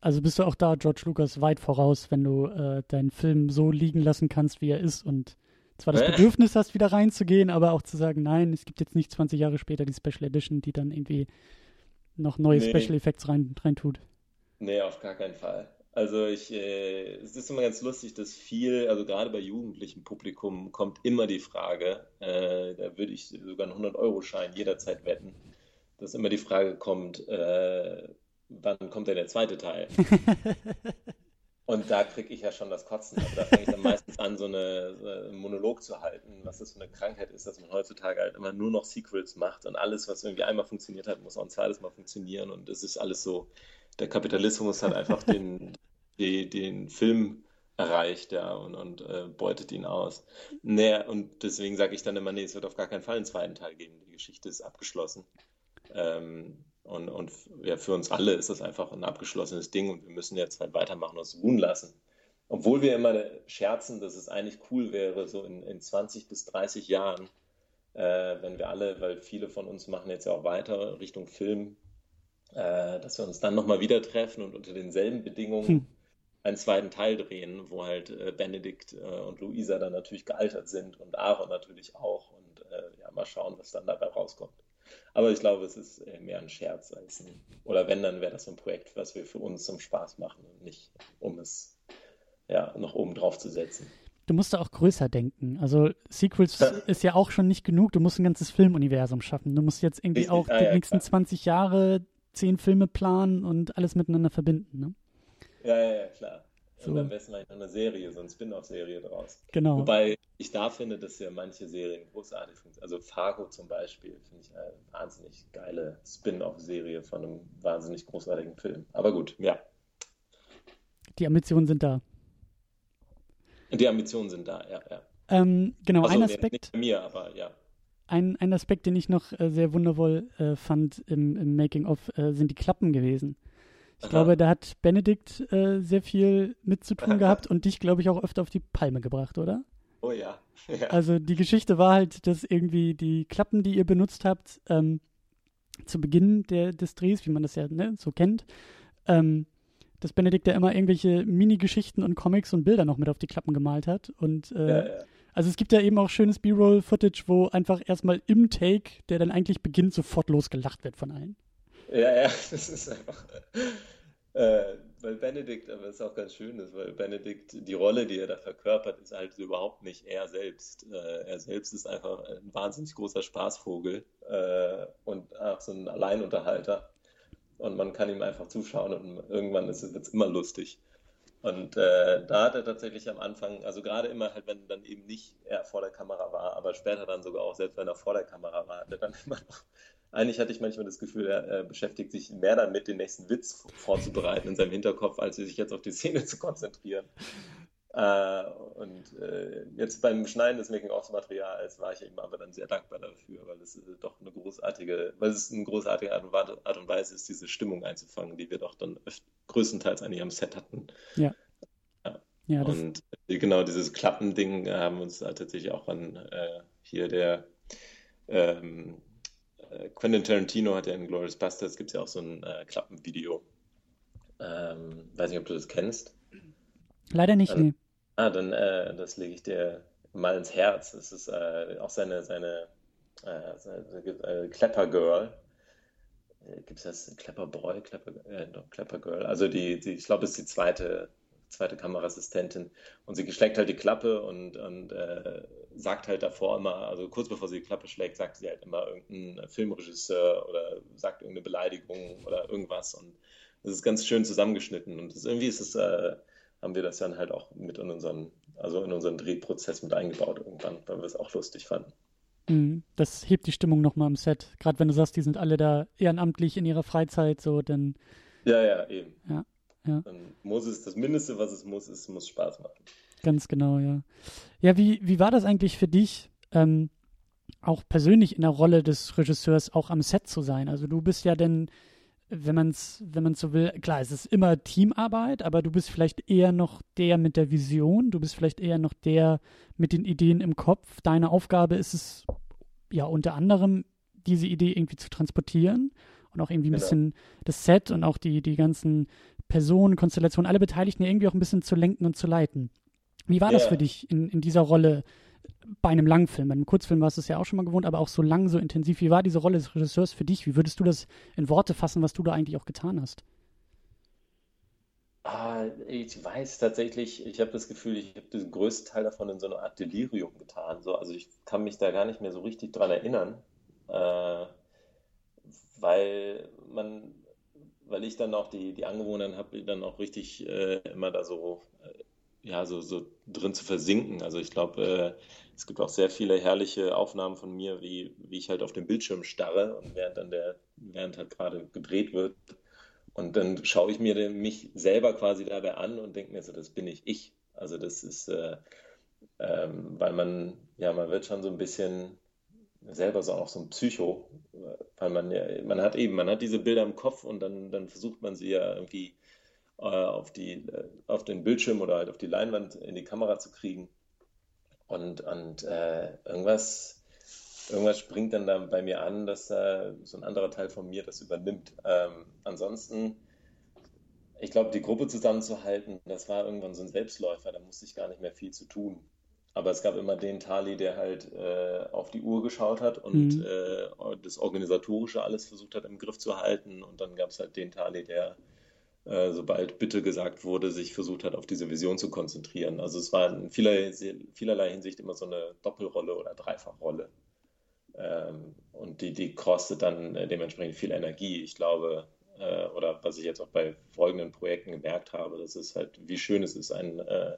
Also bist du auch da George Lucas weit voraus, wenn du äh, deinen Film so liegen lassen kannst, wie er ist und zwar das Bedürfnis hast, wieder reinzugehen, aber auch zu sagen, nein, es gibt jetzt nicht 20 Jahre später die Special Edition, die dann irgendwie noch neue nee. Special Effects rein, rein tut. Nee, auf gar keinen Fall. Also ich, äh, es ist immer ganz lustig, dass viel, also gerade bei jugendlichem Publikum kommt immer die Frage, äh, da würde ich sogar einen 100-Euro-Schein jederzeit wetten, dass immer die Frage kommt, äh, wann kommt denn der zweite Teil? Und da kriege ich ja schon das Kotzen. Also da fange ich dann meistens an, so, eine, so einen Monolog zu halten, was das für eine Krankheit ist, dass man heutzutage halt immer nur noch Sequels macht und alles, was irgendwie einmal funktioniert hat, muss auch ein zweites Mal funktionieren. Und es ist alles so, der Kapitalismus hat einfach den, die, den Film erreicht, ja, und, und äh, beutet ihn aus. Naja, und deswegen sage ich dann immer, nee, es wird auf gar keinen Fall einen zweiten Teil geben. Die Geschichte ist abgeschlossen. Ähm, und, und ja, für uns alle ist das einfach ein abgeschlossenes Ding und wir müssen jetzt halt weitermachen und es ruhen lassen. Obwohl wir immer scherzen, dass es eigentlich cool wäre, so in, in 20 bis 30 Jahren, äh, wenn wir alle, weil viele von uns machen jetzt ja auch weiter Richtung Film, äh, dass wir uns dann nochmal wieder treffen und unter denselben Bedingungen hm. einen zweiten Teil drehen, wo halt äh, Benedikt äh, und Luisa dann natürlich gealtert sind und Aaron natürlich auch und äh, ja, mal schauen, was dann dabei rauskommt. Aber ich glaube, es ist äh, mehr ein Scherz als ein, oder wenn, dann wäre das so ein Projekt, was wir für uns zum Spaß machen und nicht, um es ja, noch oben drauf zu setzen. Du musst da auch größer denken. Also Sequels ist ja auch schon nicht genug. Du musst ein ganzes Filmuniversum schaffen. Du musst jetzt irgendwie Richtig. auch ah, die ja, nächsten klar. 20 Jahre zehn Filme planen und alles miteinander verbinden. Ne? Ja, ja, ja, klar. So. Und am besten eigentlich eine Serie, so eine Spin-off-Serie draus. Genau. Wobei ich da finde, dass ja manche Serien großartig sind. Also Fargo zum Beispiel finde ich eine wahnsinnig geile Spin-off-Serie von einem wahnsinnig großartigen Film. Aber gut, ja. Die Ambitionen sind da. Die Ambitionen sind da, ja, ja. Ähm, genau, also, ein Aspekt. Nicht bei mir, aber ja. Ein, ein Aspekt, den ich noch äh, sehr wundervoll äh, fand im, im Making-of, äh, sind die Klappen gewesen. Ich glaube, da hat Benedikt äh, sehr viel mit zu tun gehabt und dich, glaube ich, auch öfter auf die Palme gebracht, oder? Oh ja. ja. Also die Geschichte war halt, dass irgendwie die Klappen, die ihr benutzt habt, ähm, zu Beginn der, des Drehs, wie man das ja ne, so kennt, ähm, dass Benedikt ja immer irgendwelche Mini-Geschichten und Comics und Bilder noch mit auf die Klappen gemalt hat. Und äh, ja, ja. also es gibt ja eben auch schönes B-Roll-Footage, wo einfach erstmal im Take, der dann eigentlich beginnt, sofort losgelacht wird von allen. Ja, ja, das ist einfach. Äh, weil Benedikt, aber es ist auch ganz schön ist, weil Benedikt, die Rolle, die er da verkörpert, ist halt überhaupt nicht er selbst. Äh, er selbst ist einfach ein wahnsinnig großer Spaßvogel äh, und auch so ein Alleinunterhalter. Und man kann ihm einfach zuschauen und irgendwann ist es immer lustig. Und äh, da hat er tatsächlich am Anfang, also gerade immer halt, wenn dann eben nicht er vor der Kamera war, aber später dann sogar auch, selbst wenn er vor der Kamera war, hat er dann immer noch eigentlich hatte ich manchmal das Gefühl, er äh, beschäftigt sich mehr damit, den nächsten Witz vorzubereiten in seinem Hinterkopf, als sich jetzt auf die Szene zu konzentrieren. Äh, und äh, jetzt beim Schneiden des Making-of-Materials war ich ihm aber dann sehr dankbar dafür, weil es äh, doch eine großartige, weil es eine großartige Art und, Art und, Weise ist, diese Stimmung einzufangen, die wir doch dann größtenteils eigentlich am Set hatten. Ja. ja. ja und äh, genau dieses Klappending haben uns tatsächlich auch an äh, hier der ähm, äh, Quentin Tarantino hat ja in Glorious Bastards gibt es ja auch so ein äh, Klappenvideo. Ähm, weiß nicht, ob du das kennst. Leider nicht, nee. Ah, dann äh, das lege ich dir mal ins Herz. Das ist äh, auch seine, seine, äh, seine äh, Clapper Girl. Gibt es das? Clapper Boy? Clapper, äh, Clapper Girl. Also die, die ich glaube, es ist die zweite zweite Kameraassistentin. Und sie schlägt halt die Klappe und, und äh, sagt halt davor immer, also kurz bevor sie die Klappe schlägt, sagt sie halt immer irgendein Filmregisseur oder sagt irgendeine Beleidigung oder irgendwas. Und das ist ganz schön zusammengeschnitten. Und das, irgendwie ist es, äh, haben wir das dann halt auch mit in unseren, also in unseren Drehprozess mit eingebaut irgendwann, weil wir es auch lustig fanden. Mhm. Das hebt die Stimmung nochmal im Set. Gerade wenn du sagst, die sind alle da ehrenamtlich in ihrer Freizeit, so, dann. Ja, ja, eben. Ja. Ja. Dann muss es, das Mindeste, was es muss, ist, muss Spaß machen. Ganz genau, ja. Ja, wie, wie war das eigentlich für dich, ähm, auch persönlich in der Rolle des Regisseurs auch am Set zu sein? Also du bist ja denn, wenn man es wenn man's so will, klar, es ist immer Teamarbeit, aber du bist vielleicht eher noch der mit der Vision, du bist vielleicht eher noch der mit den Ideen im Kopf. Deine Aufgabe ist es, ja, unter anderem diese Idee irgendwie zu transportieren und auch irgendwie ein genau. bisschen das Set und auch die, die ganzen Personen, Konstellationen, alle Beteiligten irgendwie auch ein bisschen zu lenken und zu leiten. Wie war yeah. das für dich in, in dieser Rolle bei einem Langfilm? Bei einem Kurzfilm warst du es ja auch schon mal gewohnt, aber auch so lang, so intensiv. Wie war diese Rolle des Regisseurs für dich? Wie würdest du das in Worte fassen, was du da eigentlich auch getan hast? Ah, ich weiß tatsächlich, ich habe das Gefühl, ich habe den größten Teil davon in so einer Art Delirium getan. So, also ich kann mich da gar nicht mehr so richtig dran erinnern, äh, weil man, weil ich dann auch die, die Angewohnheit habe, dann auch richtig äh, immer da so, äh, ja, so, so drin zu versinken. Also ich glaube, äh, es gibt auch sehr viele herrliche Aufnahmen von mir, wie, wie ich halt auf dem Bildschirm starre und während dann der, während halt gerade gedreht wird, und dann schaue ich mir mich selber quasi dabei an und denke mir so, das bin ich ich. Also das ist, äh, ähm, weil man, ja, man wird schon so ein bisschen selber so auch so ein Psycho, weil man ja, man hat eben, man hat diese Bilder im Kopf und dann, dann versucht man sie ja irgendwie äh, auf die, äh, auf den Bildschirm oder halt auf die Leinwand in die Kamera zu kriegen. Und, und äh, irgendwas, irgendwas springt dann da bei mir an, dass äh, so ein anderer Teil von mir das übernimmt. Ähm, ansonsten, ich glaube, die Gruppe zusammenzuhalten, das war irgendwann so ein Selbstläufer, da musste ich gar nicht mehr viel zu tun. Aber es gab immer den Tali, der halt äh, auf die Uhr geschaut hat und mhm. äh, das Organisatorische alles versucht hat im Griff zu halten. Und dann gab es halt den Tali, der, äh, sobald bitte gesagt wurde, sich versucht hat, auf diese Vision zu konzentrieren. Also es war in vielerlei, vielerlei Hinsicht immer so eine Doppelrolle oder Dreifachrolle. Ähm, und die, die kostet dann äh, dementsprechend viel Energie. Ich glaube, äh, oder was ich jetzt auch bei folgenden Projekten gemerkt habe, das ist halt, wie schön es ist, ein, äh,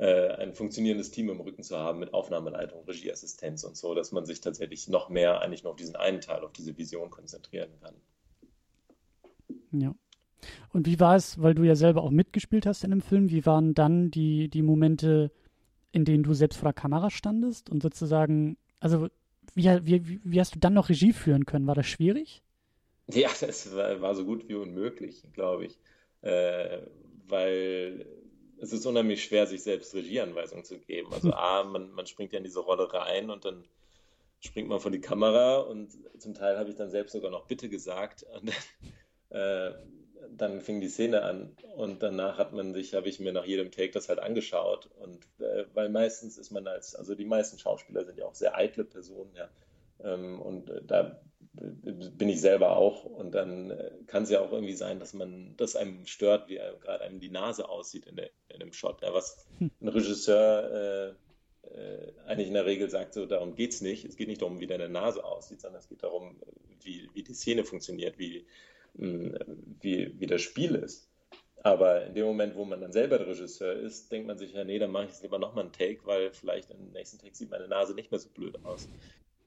ein funktionierendes Team im Rücken zu haben mit Aufnahmeleitung, Regieassistenz und so, dass man sich tatsächlich noch mehr eigentlich nur auf diesen einen Teil, auf diese Vision konzentrieren kann. Ja. Und wie war es, weil du ja selber auch mitgespielt hast in dem Film, wie waren dann die, die Momente, in denen du selbst vor der Kamera standest und sozusagen, also wie, wie, wie hast du dann noch Regie führen können? War das schwierig? Ja, das war, war so gut wie unmöglich, glaube ich. Äh, weil es ist unheimlich schwer, sich selbst Regieanweisungen zu geben. Also A, man, man springt ja in diese Rolle rein und dann springt man vor die Kamera und zum Teil habe ich dann selbst sogar noch Bitte gesagt. Und dann, äh, dann fing die Szene an und danach hat man sich, habe ich mir nach jedem Take das halt angeschaut und äh, weil meistens ist man als, also die meisten Schauspieler sind ja auch sehr eitle Personen, ja, ähm, und äh, da bin ich selber auch und dann äh, kann es ja auch irgendwie sein, dass man, dass einem stört, wie gerade einem die Nase aussieht in, der, in dem Shot, ja, was hm. ein Regisseur äh, äh, eigentlich in der Regel sagt, so darum geht es nicht, es geht nicht darum, wie deine Nase aussieht, sondern es geht darum, wie, wie die Szene funktioniert, wie wie, wie das Spiel ist. Aber in dem Moment, wo man dann selber der Regisseur ist, denkt man sich ja, nee, dann mache ich jetzt lieber nochmal einen Take, weil vielleicht im nächsten Take sieht meine Nase nicht mehr so blöd aus.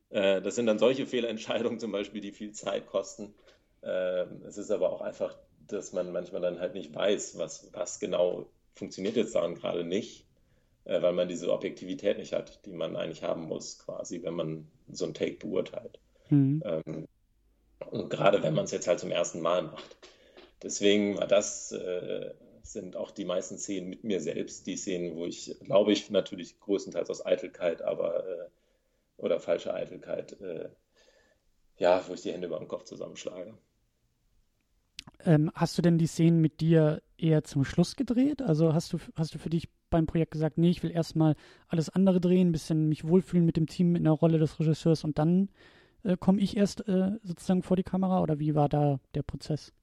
Äh, das sind dann solche Fehlentscheidungen zum Beispiel, die viel Zeit kosten. Äh, es ist aber auch einfach, dass man manchmal dann halt nicht weiß, was, was genau funktioniert jetzt daran gerade nicht, äh, weil man diese Objektivität nicht hat, die man eigentlich haben muss, quasi, wenn man so einen Take beurteilt. Mhm. Ähm, und gerade wenn man es jetzt halt zum ersten Mal macht. Deswegen war das, äh, sind auch die meisten Szenen mit mir selbst, die Szenen, wo ich, glaube ich, natürlich größtenteils aus Eitelkeit, aber oder falscher Eitelkeit, äh, ja, wo ich die Hände über den Kopf zusammenschlage. Ähm, hast du denn die Szenen mit dir eher zum Schluss gedreht? Also hast du, hast du für dich beim Projekt gesagt, nee, ich will erstmal alles andere drehen, ein bisschen mich wohlfühlen mit dem Team in der Rolle des Regisseurs und dann äh, komme ich erst äh, sozusagen vor die Kamera oder wie war da der Prozess?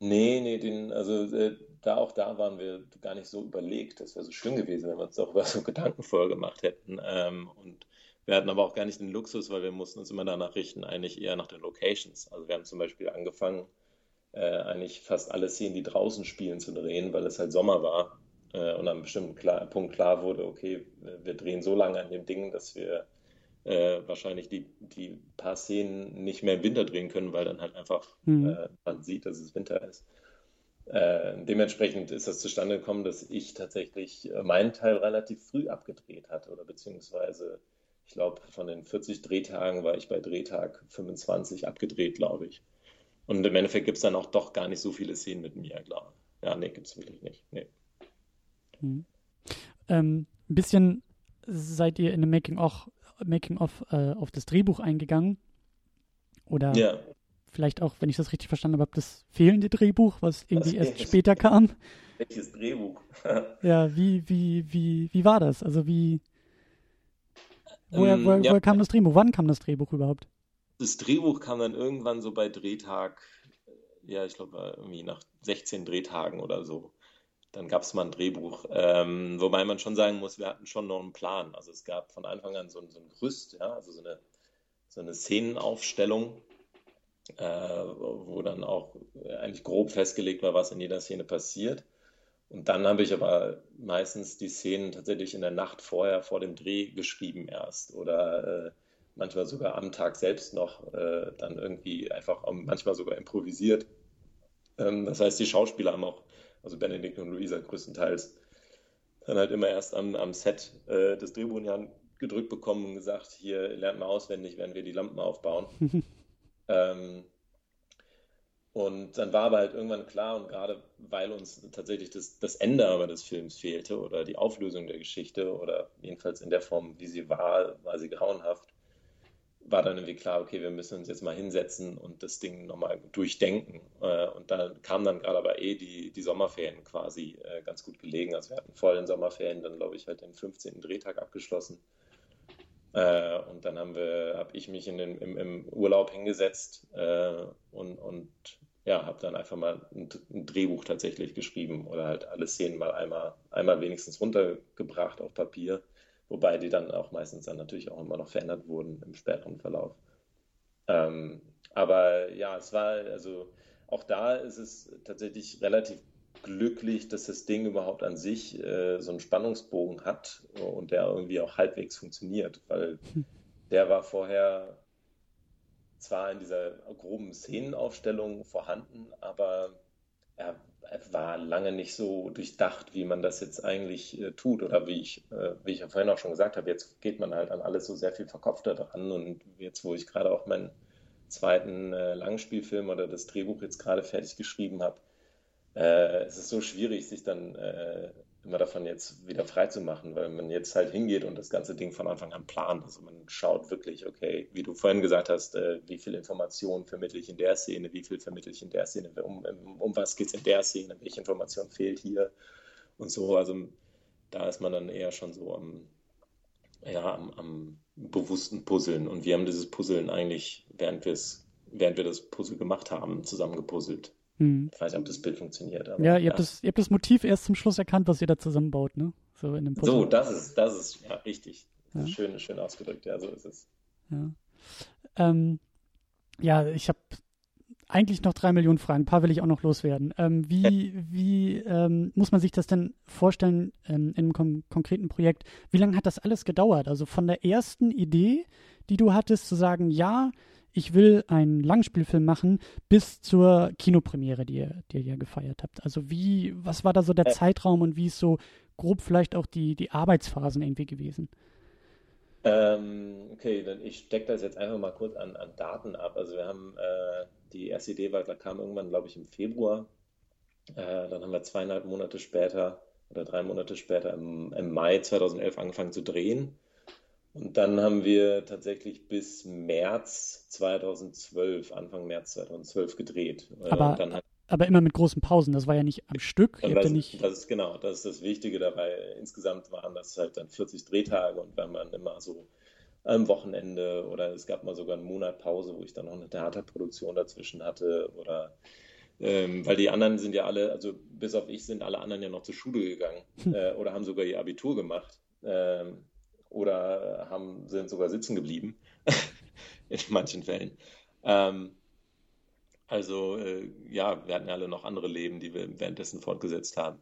Nee, nee, den, also äh, da auch da waren wir gar nicht so überlegt. Das wäre so schön gewesen, wenn wir uns darüber so Gedanken vorher gemacht hätten. Ähm, und wir hatten aber auch gar nicht den Luxus, weil wir mussten uns immer danach richten, eigentlich eher nach den Locations. Also wir haben zum Beispiel angefangen, äh, eigentlich fast alle Szenen, die draußen spielen, zu drehen, weil es halt Sommer war äh, und an einem bestimmten klar, Punkt klar wurde, okay, wir drehen so lange an dem Ding, dass wir äh, wahrscheinlich die, die paar Szenen nicht mehr im Winter drehen können, weil dann halt einfach mhm. äh, man sieht, dass es Winter ist. Äh, dementsprechend ist das zustande gekommen, dass ich tatsächlich äh, meinen Teil relativ früh abgedreht hatte oder beziehungsweise ich glaube, von den 40 Drehtagen war ich bei Drehtag 25 abgedreht, glaube ich. Und im Endeffekt gibt es dann auch doch gar nicht so viele Szenen mit mir, glaube ich. Ja, nee, gibt es wirklich nicht. Nee. Hm. Ähm, ein bisschen seid ihr in dem Making auch Making-of äh, auf das Drehbuch eingegangen? Oder ja. vielleicht auch, wenn ich das richtig verstanden habe, das fehlende Drehbuch, was irgendwie erst später kam. Welches Drehbuch? ja, wie, wie, wie, wie war das? Also wie, woher, ähm, woher, ja. woher kam das Drehbuch? Wann kam das Drehbuch überhaupt? Das Drehbuch kam dann irgendwann so bei Drehtag, ja, ich glaube irgendwie nach 16 Drehtagen oder so. Dann gab es mal ein Drehbuch. Ähm, wobei man schon sagen muss, wir hatten schon noch einen Plan. Also es gab von Anfang an so, so ein Gerüst, ja, also so eine, so eine Szenenaufstellung, äh, wo dann auch eigentlich grob festgelegt war, was in jeder Szene passiert. Und dann habe ich aber meistens die Szenen tatsächlich in der Nacht vorher, vor dem Dreh geschrieben erst oder äh, manchmal sogar am Tag selbst noch äh, dann irgendwie einfach manchmal sogar improvisiert. Ähm, das heißt, die Schauspieler haben auch, also Benedikt und Luisa größtenteils, dann halt immer erst am, am Set äh, des Hand gedrückt bekommen und gesagt, hier lernt mal auswendig, wenn wir die Lampen aufbauen. ähm, und dann war aber halt irgendwann klar, und gerade weil uns tatsächlich das, das Ende aber des Films fehlte oder die Auflösung der Geschichte oder jedenfalls in der Form, wie sie war, war sie grauenhaft, war dann irgendwie klar, okay, wir müssen uns jetzt mal hinsetzen und das Ding nochmal durchdenken. Äh, und da kam dann gerade aber eh die, die Sommerferien quasi äh, ganz gut gelegen. Also wir hatten vor den Sommerferien dann, glaube ich, halt den 15. Drehtag abgeschlossen. Äh, und dann haben wir, habe ich mich in den, im, im Urlaub hingesetzt und, und ja, habe dann einfach mal ein, ein, Drehbuch tatsächlich geschrieben oder halt alle Szenen mal einmal, einmal wenigstens runtergebracht auf Papier, wobei die dann auch meistens dann natürlich auch immer noch verändert wurden im späteren Verlauf. Ähm, aber ja, es war, also auch da ist es tatsächlich relativ glücklich, dass das Ding überhaupt an sich äh, so einen Spannungsbogen hat und der irgendwie auch halbwegs funktioniert, weil hm. der war vorher zwar in dieser groben Szenenaufstellung vorhanden, aber er, er, war lange nicht so durchdacht, wie man das jetzt eigentlich äh, tut. Oder wie ich, äh, wie ich ja vorhin auch schon gesagt habe, jetzt geht man halt an alles so sehr viel verkopfter dran. Und jetzt, wo ich gerade auch meinen zweiten äh, Langspielfilm oder das Drehbuch jetzt gerade fertig geschrieben habe, äh, es ist so schwierig, sich dann äh, immer davon jetzt wieder frei zu machen, weil man jetzt halt hingeht und das ganze Ding von Anfang an plant. Also man schaut wirklich, okay, wie du vorhin gesagt hast, äh, wie viel Information vermittle ich in der Szene, wie viel vermittle ich in der Szene, um, um was geht es in der Szene, welche Information fehlt hier und so. Also da ist man dann eher schon so am, ja, am, am bewussten Puzzeln. Und wir haben dieses Puzzeln eigentlich, während, während wir das Puzzle gemacht haben, zusammengepuzzelt. Hm. Ich weiß nicht, ob das Bild funktioniert. Aber, ja, ihr, ja. Habt das, ihr habt das Motiv erst zum Schluss erkannt, was ihr da zusammenbaut, ne? So, in dem so das ist, das ist ja richtig. Ja. Schön, schön ausgedrückt, ja, so ist es. Ja, ähm, ja ich habe eigentlich noch drei Millionen Fragen. Ein paar will ich auch noch loswerden. Ähm, wie wie ähm, muss man sich das denn vorstellen ähm, in einem kon konkreten Projekt? Wie lange hat das alles gedauert? Also von der ersten Idee, die du hattest, zu sagen, ja, ich will einen Langspielfilm machen, bis zur Kinopremiere, die ihr, die ihr ja gefeiert habt. Also wie, was war da so der äh. Zeitraum und wie ist so grob vielleicht auch die, die Arbeitsphasen irgendwie gewesen? Ähm, okay, dann ich stecke das jetzt einfach mal kurz an, an Daten ab. Also wir haben äh, die erste Idee war, da kam irgendwann, glaube ich, im Februar. Äh, dann haben wir zweieinhalb Monate später oder drei Monate später im, im Mai 2011 angefangen zu drehen. Und dann haben wir tatsächlich bis März 2012, Anfang März 2012 gedreht. Äh, aber, hat, aber immer mit großen Pausen, das war ja nicht am Stück. Das, nicht... das, ist genau, das ist das Wichtige dabei. Insgesamt waren das halt dann 40 Drehtage und wenn man immer so am Wochenende oder es gab mal sogar einen Monat Pause, wo ich dann noch eine Theaterproduktion dazwischen hatte oder ähm, weil die anderen sind ja alle, also bis auf ich sind alle anderen ja noch zur Schule gegangen hm. äh, oder haben sogar ihr Abitur gemacht. Ähm, oder haben, sind sogar sitzen geblieben, in manchen Fällen. Ähm, also äh, ja, wir hatten alle noch andere Leben, die wir währenddessen fortgesetzt haben.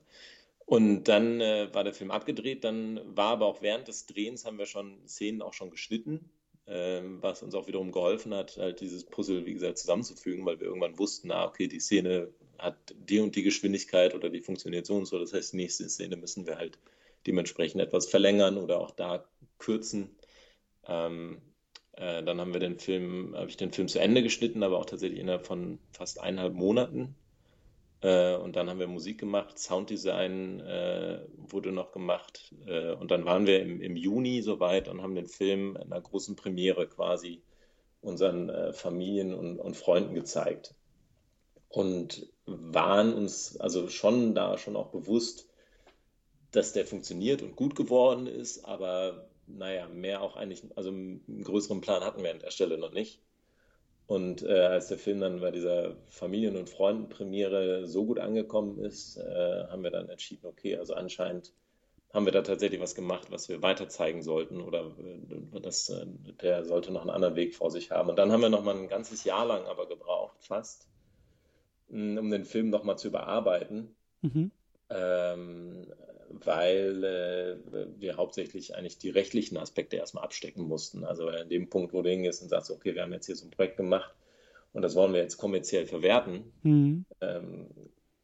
Und dann äh, war der Film abgedreht, dann war aber auch während des Drehens haben wir schon Szenen auch schon geschnitten, äh, was uns auch wiederum geholfen hat, halt dieses Puzzle, wie gesagt, zusammenzufügen, weil wir irgendwann wussten, ah, okay, die Szene hat die und die Geschwindigkeit oder die funktioniert so und so. Das heißt, die nächste Szene müssen wir halt dementsprechend etwas verlängern oder auch da kürzen. Ähm, äh, dann haben wir den Film, habe ich den Film zu Ende geschnitten, aber auch tatsächlich innerhalb von fast eineinhalb Monaten. Äh, und dann haben wir Musik gemacht, Sounddesign äh, wurde noch gemacht. Äh, und dann waren wir im, im Juni soweit und haben den Film in einer großen Premiere quasi unseren äh, Familien und, und Freunden gezeigt und waren uns also schon da schon auch bewusst, dass der funktioniert und gut geworden ist, aber naja, mehr auch eigentlich, also einen größeren Plan hatten wir an der Stelle noch nicht. Und äh, als der Film dann bei dieser Familien- und Freundenpremiere so gut angekommen ist, äh, haben wir dann entschieden, okay, also anscheinend haben wir da tatsächlich was gemacht, was wir weiter zeigen sollten oder äh, das, äh, der sollte noch einen anderen Weg vor sich haben. Und dann haben wir noch mal ein ganzes Jahr lang aber gebraucht, fast, um den Film noch mal zu überarbeiten. Mhm. Ähm, weil äh, wir hauptsächlich eigentlich die rechtlichen Aspekte erstmal abstecken mussten. Also an dem Punkt, wo du hingehst und sagst, okay, wir haben jetzt hier so ein Projekt gemacht und das wollen wir jetzt kommerziell verwerten, mhm. ähm,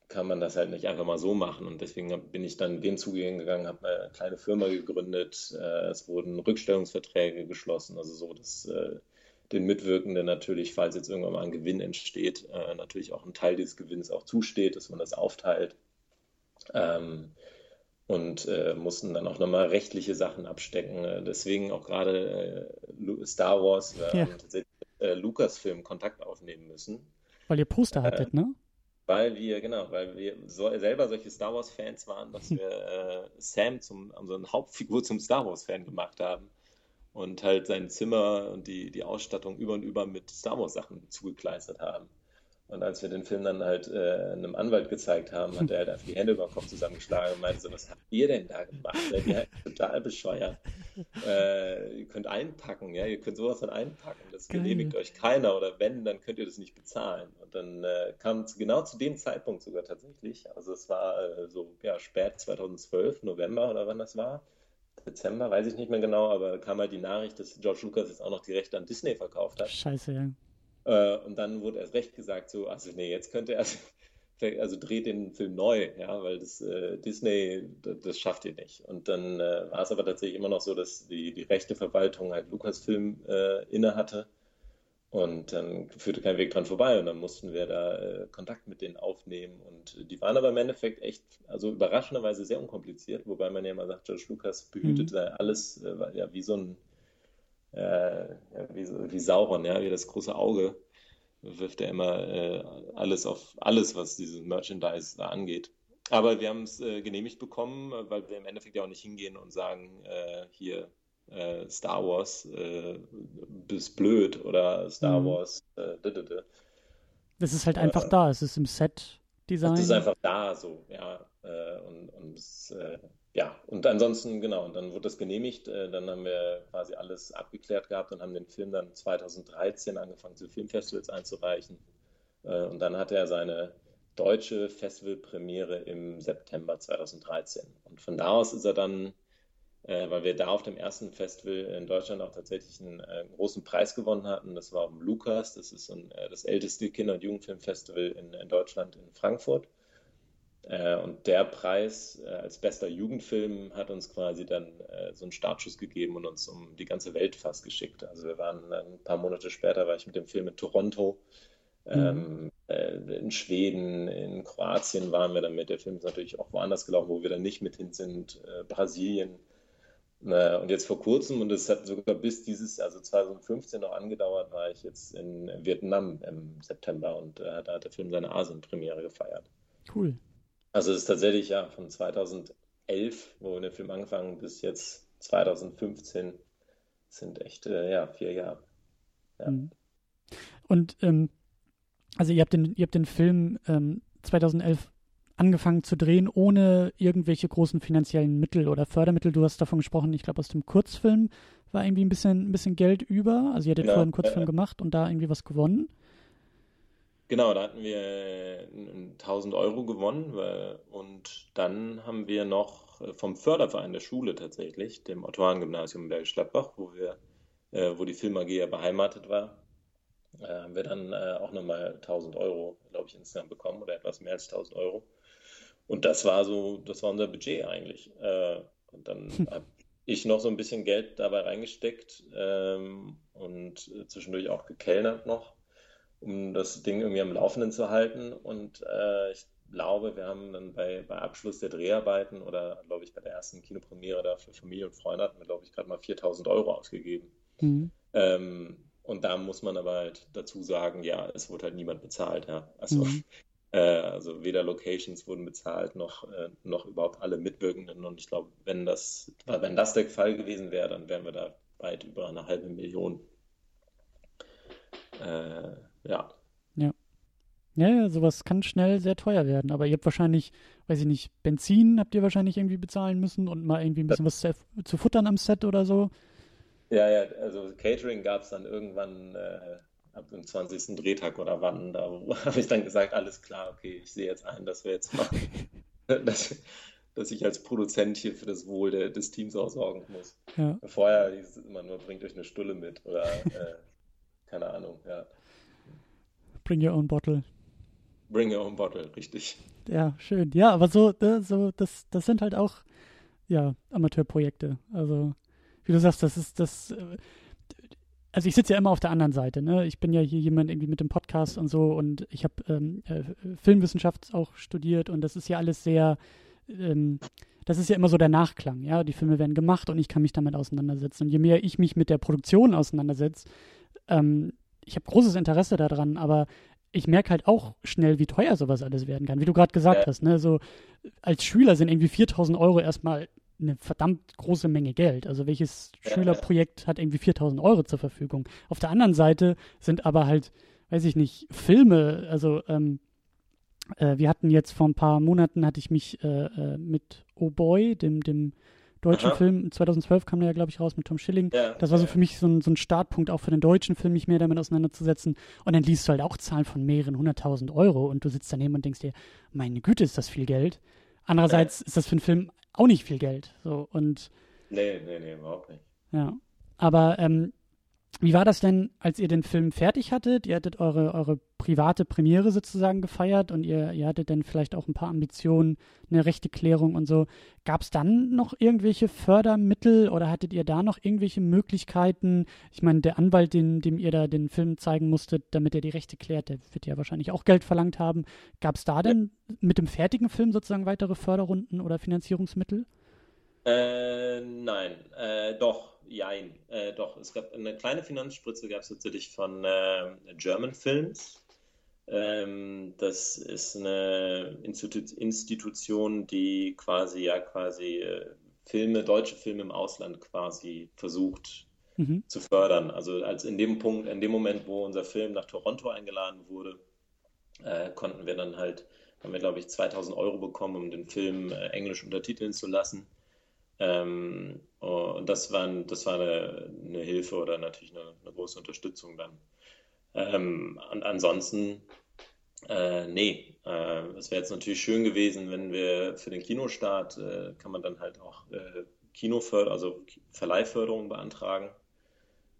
kann man das halt nicht einfach mal so machen. Und deswegen bin ich dann dem zugegangen, habe eine kleine Firma gegründet. Äh, es wurden Rückstellungsverträge geschlossen, also so, dass äh, den Mitwirkenden natürlich, falls jetzt irgendwann mal ein Gewinn entsteht, äh, natürlich auch ein Teil dieses Gewinns auch zusteht, dass man das aufteilt. Ähm, und äh, mussten dann auch nochmal rechtliche Sachen abstecken. Äh, deswegen auch gerade äh, Star Wars, wir ja. tatsächlich äh, Lucasfilm Kontakt aufnehmen müssen. Weil ihr Poster hattet, ne? Weil wir, genau, weil wir so, selber solche Star Wars-Fans waren, dass wir äh, Sam zum, unseren Hauptfigur zum Star Wars-Fan gemacht haben und halt sein Zimmer und die, die Ausstattung über und über mit Star Wars-Sachen zugekleistert haben. Und als wir den Film dann halt äh, einem Anwalt gezeigt haben, hat er halt einfach die Hände über den Kopf zusammengeschlagen und meinte so, was habt ihr denn da gemacht? Seid ihr halt total bescheuert? Äh, ihr könnt einpacken, ja, ihr könnt sowas dann einpacken, das Geil. genehmigt euch keiner oder wenn, dann könnt ihr das nicht bezahlen. Und dann äh, kam genau zu dem Zeitpunkt sogar tatsächlich, also es war äh, so ja, spät 2012, November oder wann das war, Dezember, weiß ich nicht mehr genau, aber kam halt die Nachricht, dass George Lucas jetzt auch noch die Rechte an Disney verkauft hat. Scheiße, ja. Äh, und dann wurde erst recht gesagt, so, also nee, jetzt könnte er, also dreht den Film neu, ja, weil das äh, Disney, das, das, schafft ihr nicht. Und dann äh, war es aber tatsächlich immer noch so, dass die, die rechte Verwaltung halt Lucasfilm äh, inne hatte. Und dann führte kein Weg dran vorbei und dann mussten wir da äh, Kontakt mit denen aufnehmen. Und die waren aber im Endeffekt echt, also überraschenderweise sehr unkompliziert, wobei man ja immer sagt, George Lucas behütet mhm. alles, äh, ja, wie so ein äh, wie, wie Sauron, ja, wie das große Auge, wirft er immer äh, alles auf alles, was dieses Merchandise da angeht. Aber wir haben es äh, genehmigt bekommen, weil wir im Endeffekt ja auch nicht hingehen und sagen, äh, hier äh, Star Wars äh, bist blöd oder Star mhm. Wars. Äh, das ist halt einfach da, es ist im Set-Design. Es ist einfach da, so, ja. und, und es, ja, und ansonsten, genau, und dann wurde das genehmigt. Äh, dann haben wir quasi alles abgeklärt gehabt und haben den Film dann 2013 angefangen, zu Filmfestivals einzureichen. Äh, und dann hatte er seine deutsche Festivalpremiere im September 2013. Und von da aus ist er dann, äh, weil wir da auf dem ersten Festival in Deutschland auch tatsächlich einen großen Preis gewonnen hatten, das war um Lukas, das ist das älteste Kinder- und Jugendfilmfestival in, in Deutschland in Frankfurt. Äh, und der Preis äh, als bester Jugendfilm hat uns quasi dann äh, so einen Startschuss gegeben und uns um die ganze Welt fast geschickt. Also wir waren ein paar Monate später, war ich mit dem Film in Toronto, mhm. ähm, in Schweden, in Kroatien waren wir damit. Der Film ist natürlich auch woanders gelaufen, wo wir dann nicht mit hin sind, Brasilien. und jetzt vor kurzem, und es hat sogar bis dieses, also 2015 noch angedauert, war ich jetzt in Vietnam im September und da hat der Film seine Asien-Premiere gefeiert. Cool. Also es ist tatsächlich ja von 2011, wo wir den Film angefangen, bis jetzt 2015 sind echt äh, ja vier Jahre. Ja. Mhm. Und ähm, also ihr habt den, ihr habt den Film ähm, 2011 angefangen zu drehen, ohne irgendwelche großen finanziellen Mittel oder Fördermittel. Du hast davon gesprochen, ich glaube aus dem Kurzfilm war irgendwie ein bisschen, ein bisschen Geld über. Also ihr hattet genau. vorher einen Kurzfilm äh, gemacht und da irgendwie was gewonnen. Genau, da hatten wir 1000 Euro gewonnen und dann haben wir noch äh, vom Förderverein der Schule tatsächlich, dem Otto-Hahn-Gymnasium in Bergisch Gladbach, wo wir, äh, wo die Film AG ja beheimatet war, äh, haben wir dann äh, auch nochmal 1000 Euro, glaube ich, insgesamt bekommen oder etwas mehr als 1000 Euro. Und das war so, das war unser Budget eigentlich. Äh, und dann hm. habe ich noch so ein bisschen Geld dabei reingesteckt ähm, und äh, zwischendurch auch gekellnert noch um das Ding irgendwie am Laufenden zu halten. Und äh, ich glaube, wir haben dann bei, bei Abschluss der Dreharbeiten oder, glaube ich, bei der ersten Kinopremiere da für Familie und Freunde hatten wir, glaube ich, gerade mal 4000 Euro ausgegeben. Mhm. Ähm, und da muss man aber halt dazu sagen, ja, es wurde halt niemand bezahlt. Ja. Also, mhm. äh, also weder Locations wurden bezahlt, noch, äh, noch überhaupt alle Mitwirkenden. Und ich glaube, wenn das, wenn das der Fall gewesen wäre, dann wären wir da weit über eine halbe Million. Äh, ja. Ja. Ja, sowas kann schnell sehr teuer werden. Aber ihr habt wahrscheinlich, weiß ich nicht, Benzin habt ihr wahrscheinlich irgendwie bezahlen müssen und mal irgendwie ein bisschen was zu, zu futtern am Set oder so. Ja, ja, also Catering gab es dann irgendwann äh, ab dem 20. Drehtag oder wann. Da habe ich dann gesagt, alles klar, okay, ich sehe jetzt ein, dass wir jetzt machen, dass, dass ich als Produzent hier für das Wohl der, des Teams auch sorgen muss. Ja. Vorher hieß es immer nur, bringt euch eine Stulle mit oder äh, keine Ahnung, ja. Bring your own bottle. Bring your own bottle, richtig. Ja, schön. Ja, aber so, so das, das sind halt auch ja, Amateurprojekte. Also wie du sagst, das ist das. Äh, also ich sitze ja immer auf der anderen Seite. Ne? Ich bin ja hier jemand irgendwie mit dem Podcast und so und ich habe ähm, äh, Filmwissenschaft auch studiert und das ist ja alles sehr. Ähm, das ist ja immer so der Nachklang, ja. Die Filme werden gemacht und ich kann mich damit auseinandersetzen. Und je mehr ich mich mit der Produktion auseinandersetze, ähm, ich habe großes Interesse daran, aber ich merke halt auch schnell, wie teuer sowas alles werden kann. Wie du gerade gesagt ja. hast, ne? So als Schüler sind irgendwie 4000 Euro erstmal eine verdammt große Menge Geld. Also welches ja, Schülerprojekt hat irgendwie 4000 Euro zur Verfügung? Auf der anderen Seite sind aber halt, weiß ich nicht, Filme, also ähm, äh, wir hatten jetzt vor ein paar Monaten, hatte ich mich äh, äh, mit Oh Boy, dem, dem deutschen Aha. Film, 2012 kam der ja, glaube ich, raus mit Tom Schilling. Ja, das war so für mich so ein, so ein Startpunkt auch für den deutschen Film, mich mehr damit auseinanderzusetzen. Und dann liest du halt auch Zahlen von mehreren hunderttausend Euro und du sitzt daneben und denkst dir, meine Güte, ist das viel Geld. Andererseits ist das für einen Film auch nicht viel Geld. So, und, nee, nee, nee, überhaupt nicht. Ja. Aber ähm, wie war das denn, als ihr den Film fertig hattet? Ihr hattet eure, eure private Premiere sozusagen gefeiert und ihr, ihr hattet dann vielleicht auch ein paar Ambitionen, eine rechte Klärung und so. Gab es dann noch irgendwelche Fördermittel oder hattet ihr da noch irgendwelche Möglichkeiten? Ich meine, der Anwalt, den, dem ihr da den Film zeigen musstet, damit er die Rechte klärt, der wird ja wahrscheinlich auch Geld verlangt haben. Gab es da denn mit dem fertigen Film sozusagen weitere Förderrunden oder Finanzierungsmittel? Äh, nein, äh, doch jein, äh, doch. Es gab eine kleine Finanzspritze, gab es tatsächlich von äh, German Films. Ähm, das ist eine Institu Institution, die quasi ja quasi äh, Filme, deutsche Filme im Ausland quasi versucht mhm. zu fördern. Also als in dem Punkt, in dem Moment, wo unser Film nach Toronto eingeladen wurde, äh, konnten wir dann halt, haben wir glaube ich 2000 Euro bekommen, um den Film äh, englisch untertiteln zu lassen. Ähm, und das war, das war eine, eine, Hilfe oder natürlich eine, eine große Unterstützung dann. Ähm, und ansonsten, äh, nee, äh, es wäre jetzt natürlich schön gewesen, wenn wir für den Kinostart äh, kann man dann halt auch äh, Kinoförderung, also Verleihförderung beantragen,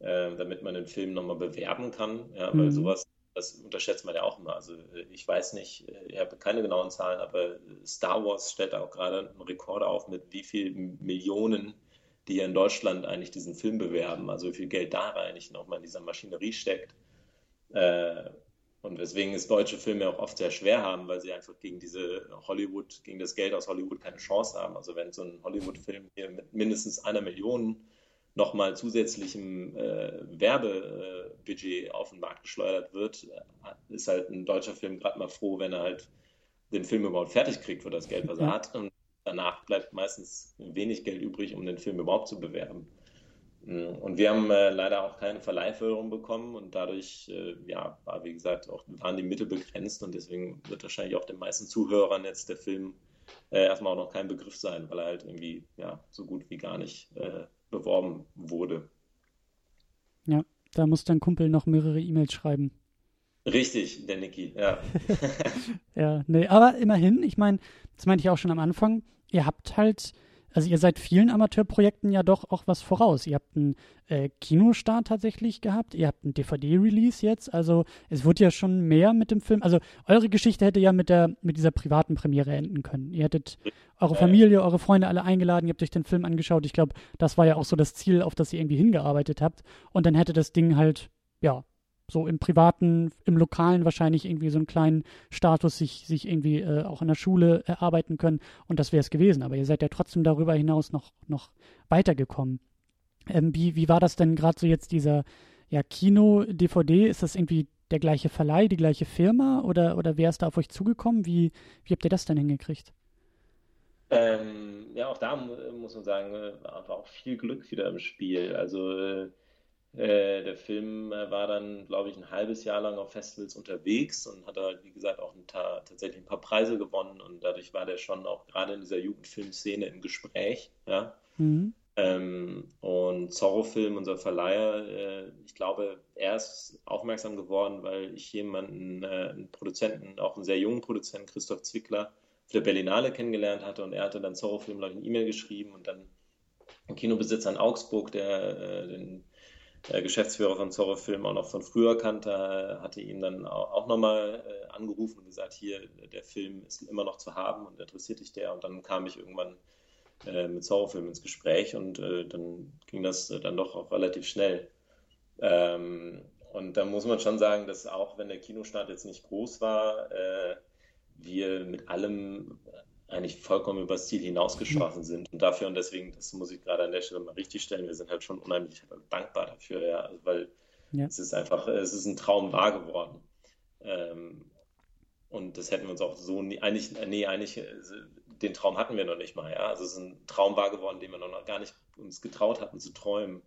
äh, damit man den Film nochmal bewerben kann. Ja, weil mhm. sowas das unterschätzt man ja auch immer. Also ich weiß nicht, ich habe keine genauen Zahlen, aber Star Wars stellt auch gerade einen Rekord auf, mit wie vielen Millionen die hier in Deutschland eigentlich diesen Film bewerben, also wie viel Geld da eigentlich nochmal in dieser Maschinerie steckt. Äh, und weswegen es deutsche Filme auch oft sehr schwer haben, weil sie einfach gegen diese Hollywood, gegen das Geld aus Hollywood keine Chance haben. Also wenn so ein Hollywood-Film hier mit mindestens einer Million nochmal zusätzlichem äh, Werbebudget auf den Markt geschleudert wird, äh, ist halt ein deutscher Film gerade mal froh, wenn er halt den Film überhaupt fertig kriegt für das Geld, was er hat. Und danach bleibt meistens wenig Geld übrig, um den Film überhaupt zu bewerben. Mm, und wir haben äh, leider auch keine Verleihförderung bekommen und dadurch, äh, ja, war wie gesagt, auch waren die Mittel begrenzt und deswegen wird wahrscheinlich auch den meisten Zuhörern jetzt der Film äh, erstmal auch noch kein Begriff sein, weil er halt irgendwie, ja, so gut wie gar nicht äh, beworben wurde. Ja, da muss dein Kumpel noch mehrere E-Mails schreiben. Richtig, der Niki, ja. ja, nee, aber immerhin, ich meine, das meinte ich auch schon am Anfang, ihr habt halt also ihr seid vielen Amateurprojekten ja doch auch was voraus. Ihr habt einen äh, Kinostart tatsächlich gehabt, ihr habt einen DVD-Release jetzt, also es wurde ja schon mehr mit dem Film. Also eure Geschichte hätte ja mit der mit dieser privaten Premiere enden können. Ihr hättet eure Familie, eure Freunde alle eingeladen, ihr habt euch den Film angeschaut. Ich glaube, das war ja auch so das Ziel, auf das ihr irgendwie hingearbeitet habt. Und dann hätte das Ding halt ja so im privaten, im lokalen wahrscheinlich irgendwie so einen kleinen Status sich, sich irgendwie äh, auch in der Schule erarbeiten können und das wäre es gewesen. Aber ihr seid ja trotzdem darüber hinaus noch, noch weitergekommen. Ähm, wie, wie war das denn gerade so jetzt dieser, ja, Kino, DVD, ist das irgendwie der gleiche Verleih, die gleiche Firma oder, oder wer ist da auf euch zugekommen? Wie, wie habt ihr das denn hingekriegt? Ähm, ja, auch da muss man sagen, war auch viel Glück wieder im Spiel. Also äh, der Film äh, war dann, glaube ich, ein halbes Jahr lang auf Festivals unterwegs und hat halt, wie gesagt, auch ein tatsächlich ein paar Preise gewonnen und dadurch war der schon auch gerade in dieser Jugendfilmszene im Gespräch. Ja. Mhm. Ähm, und Zorro Film, unser Verleiher, äh, ich glaube, er ist aufmerksam geworden, weil ich jemanden, äh, einen Produzenten, auch einen sehr jungen Produzenten, Christoph Zwickler, auf der Berlinale kennengelernt hatte und er hatte dann Zorro Film, glaube ich, eine E-Mail geschrieben und dann ein Kinobesitzer in Augsburg, der äh, den Geschäftsführer von Zorro Film auch noch von früher kannte, hatte ihn dann auch nochmal äh, angerufen und gesagt, hier, der Film ist immer noch zu haben und interessiert dich der? Und dann kam ich irgendwann äh, mit Zorro Film ins Gespräch und äh, dann ging das dann doch auch relativ schnell. Ähm, und da muss man schon sagen, dass auch wenn der Kinostart jetzt nicht groß war, wir mit allem eigentlich vollkommen übers Ziel hinausgeschossen sind. Und dafür und deswegen, das muss ich gerade an der Stelle mal richtig stellen, wir sind halt schon unheimlich dankbar dafür, ja, also weil ja. es ist einfach, es ist ein Traum wahr geworden. Ähm, und das hätten wir uns auch so nie, eigentlich, nee, eigentlich, den Traum hatten wir noch nicht mal, ja. Also es ist ein Traum wahr geworden, den wir noch gar nicht uns getraut hatten zu träumen.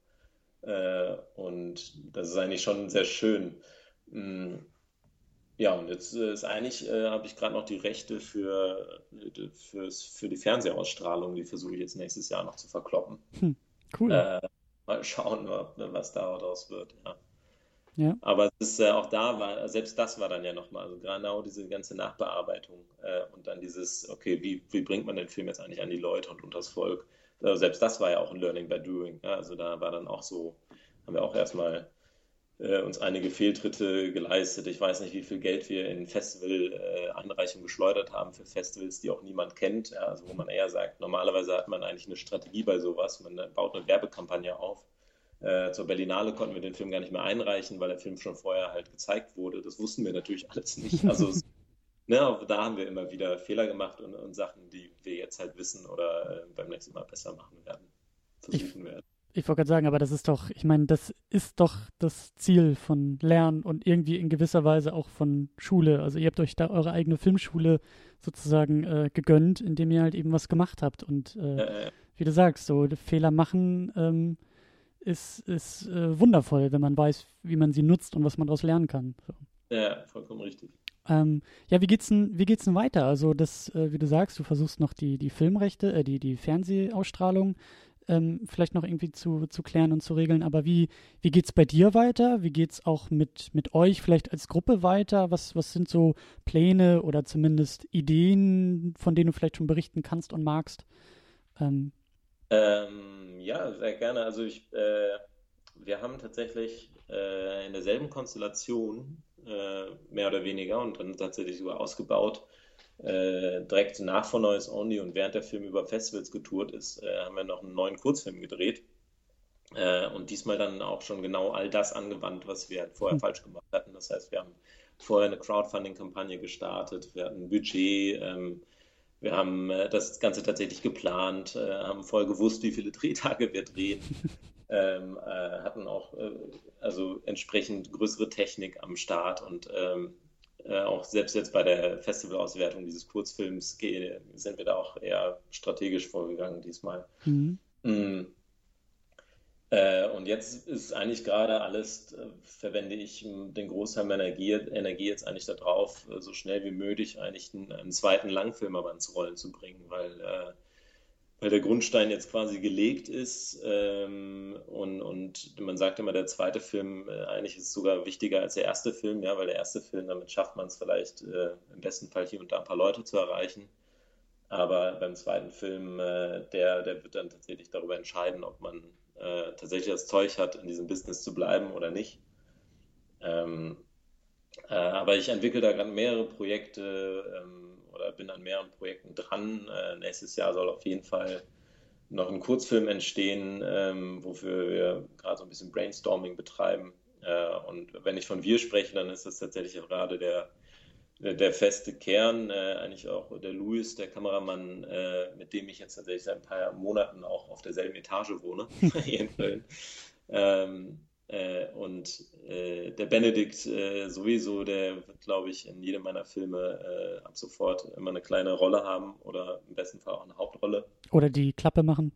Äh, und das ist eigentlich schon sehr schön. Mhm ja, und jetzt äh, ist eigentlich, äh, habe ich gerade noch die Rechte für, äh, fürs, für die Fernsehausstrahlung, die versuche ich jetzt nächstes Jahr noch zu verkloppen. Hm, cool. Äh, mal schauen, was daraus wird. Ja. ja. Aber es ist äh, auch da, war, selbst das war dann ja nochmal, also genau diese ganze Nachbearbeitung und dann dieses, okay, wie, wie bringt man den Film jetzt eigentlich an die Leute und unter das Volk? Also selbst das war ja auch ein Learning by Doing. Ja, also da war dann auch so, haben wir auch erstmal äh, uns einige Fehltritte geleistet. Ich weiß nicht, wie viel Geld wir in Festival-Einreichungen geschleudert haben für Festivals, die auch niemand kennt. Ja, also wo man eher sagt, normalerweise hat man eigentlich eine Strategie bei sowas. Man baut eine Werbekampagne auf. Äh, zur Berlinale konnten wir den Film gar nicht mehr einreichen, weil der Film schon vorher halt gezeigt wurde. Das wussten wir natürlich alles nicht. Also ne, da haben wir immer wieder Fehler gemacht und, und Sachen, die wir jetzt halt wissen oder äh, beim nächsten Mal besser machen werden, versuchen werden. Ich wollte gerade sagen, aber das ist doch, ich meine, das ist doch das Ziel von Lernen und irgendwie in gewisser Weise auch von Schule. Also ihr habt euch da eure eigene Filmschule sozusagen äh, gegönnt, indem ihr halt eben was gemacht habt. Und äh, wie du sagst, so Fehler machen ähm, ist, ist äh, wundervoll, wenn man weiß, wie man sie nutzt und was man daraus lernen kann. So. Ja, vollkommen richtig. Ähm, ja, wie geht's denn, wie geht's denn weiter? Also das, äh, wie du sagst, du versuchst noch die, die Filmrechte, äh, die, die Fernsehausstrahlung ähm, vielleicht noch irgendwie zu, zu klären und zu regeln. Aber wie, wie geht es bei dir weiter? Wie geht es auch mit, mit euch vielleicht als Gruppe weiter? Was, was sind so Pläne oder zumindest Ideen, von denen du vielleicht schon berichten kannst und magst? Ähm, ähm, ja, sehr gerne. Also ich, äh, wir haben tatsächlich äh, in derselben Konstellation äh, mehr oder weniger und dann tatsächlich sogar ausgebaut äh, direkt nach von Neues Only und während der Film über Festivals getourt ist, äh, haben wir noch einen neuen Kurzfilm gedreht. Äh, und diesmal dann auch schon genau all das angewandt, was wir halt vorher mhm. falsch gemacht hatten. Das heißt, wir haben vorher eine Crowdfunding-Kampagne gestartet, wir hatten ein Budget, ähm, wir haben äh, das Ganze tatsächlich geplant, äh, haben voll gewusst, wie viele Drehtage wir drehen. ähm, äh, hatten auch also entsprechend größere Technik am Start und ähm, äh, auch selbst jetzt bei der Festivalauswertung dieses Kurzfilms sind wir da auch eher strategisch vorgegangen diesmal. Mhm. Mhm. Äh, und jetzt ist eigentlich gerade alles, äh, verwende ich den Großteil meiner Energie, Energie jetzt eigentlich darauf, so schnell wie möglich eigentlich einen, einen, zweiten Langfilm aber ins Rollen zu bringen, weil äh, weil der Grundstein jetzt quasi gelegt ist ähm, und, und man sagt immer, der zweite Film äh, eigentlich ist sogar wichtiger als der erste Film, ja, weil der erste Film, damit schafft man es vielleicht äh, im besten Fall hier und da ein paar Leute zu erreichen. Aber beim zweiten Film, äh, der, der wird dann tatsächlich darüber entscheiden, ob man äh, tatsächlich das Zeug hat, in diesem Business zu bleiben oder nicht. Ähm, äh, aber ich entwickle da gerade mehrere Projekte. Ähm, oder bin an mehreren Projekten dran. Äh, nächstes Jahr soll auf jeden Fall noch ein Kurzfilm entstehen, ähm, wofür wir gerade so ein bisschen Brainstorming betreiben. Äh, und wenn ich von wir spreche, dann ist das tatsächlich gerade der, der, feste Kern, äh, eigentlich auch der Louis, der Kameramann, äh, mit dem ich jetzt tatsächlich seit ein paar Monaten auch auf derselben Etage wohne. Ähm, Äh, und äh, der Benedikt äh, sowieso, der wird, glaube ich, in jedem meiner Filme äh, ab sofort immer eine kleine Rolle haben oder im besten Fall auch eine Hauptrolle. Oder die Klappe machen.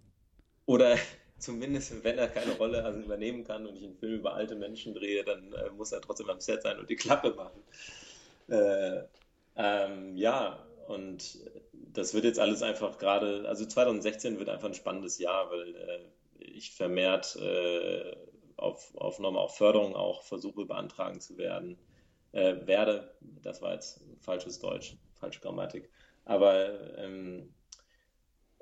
Oder zumindest, wenn er keine Rolle also übernehmen kann und ich einen Film über alte Menschen drehe, dann äh, muss er trotzdem am Set sein und die Klappe machen. Äh, ähm, ja, und das wird jetzt alles einfach gerade, also 2016 wird einfach ein spannendes Jahr, weil ich vermehrt auf, auf nochmal auf Förderung auch versuche beantragen zu werden, äh, werde. Das war jetzt falsches Deutsch, falsche Grammatik. Aber ähm,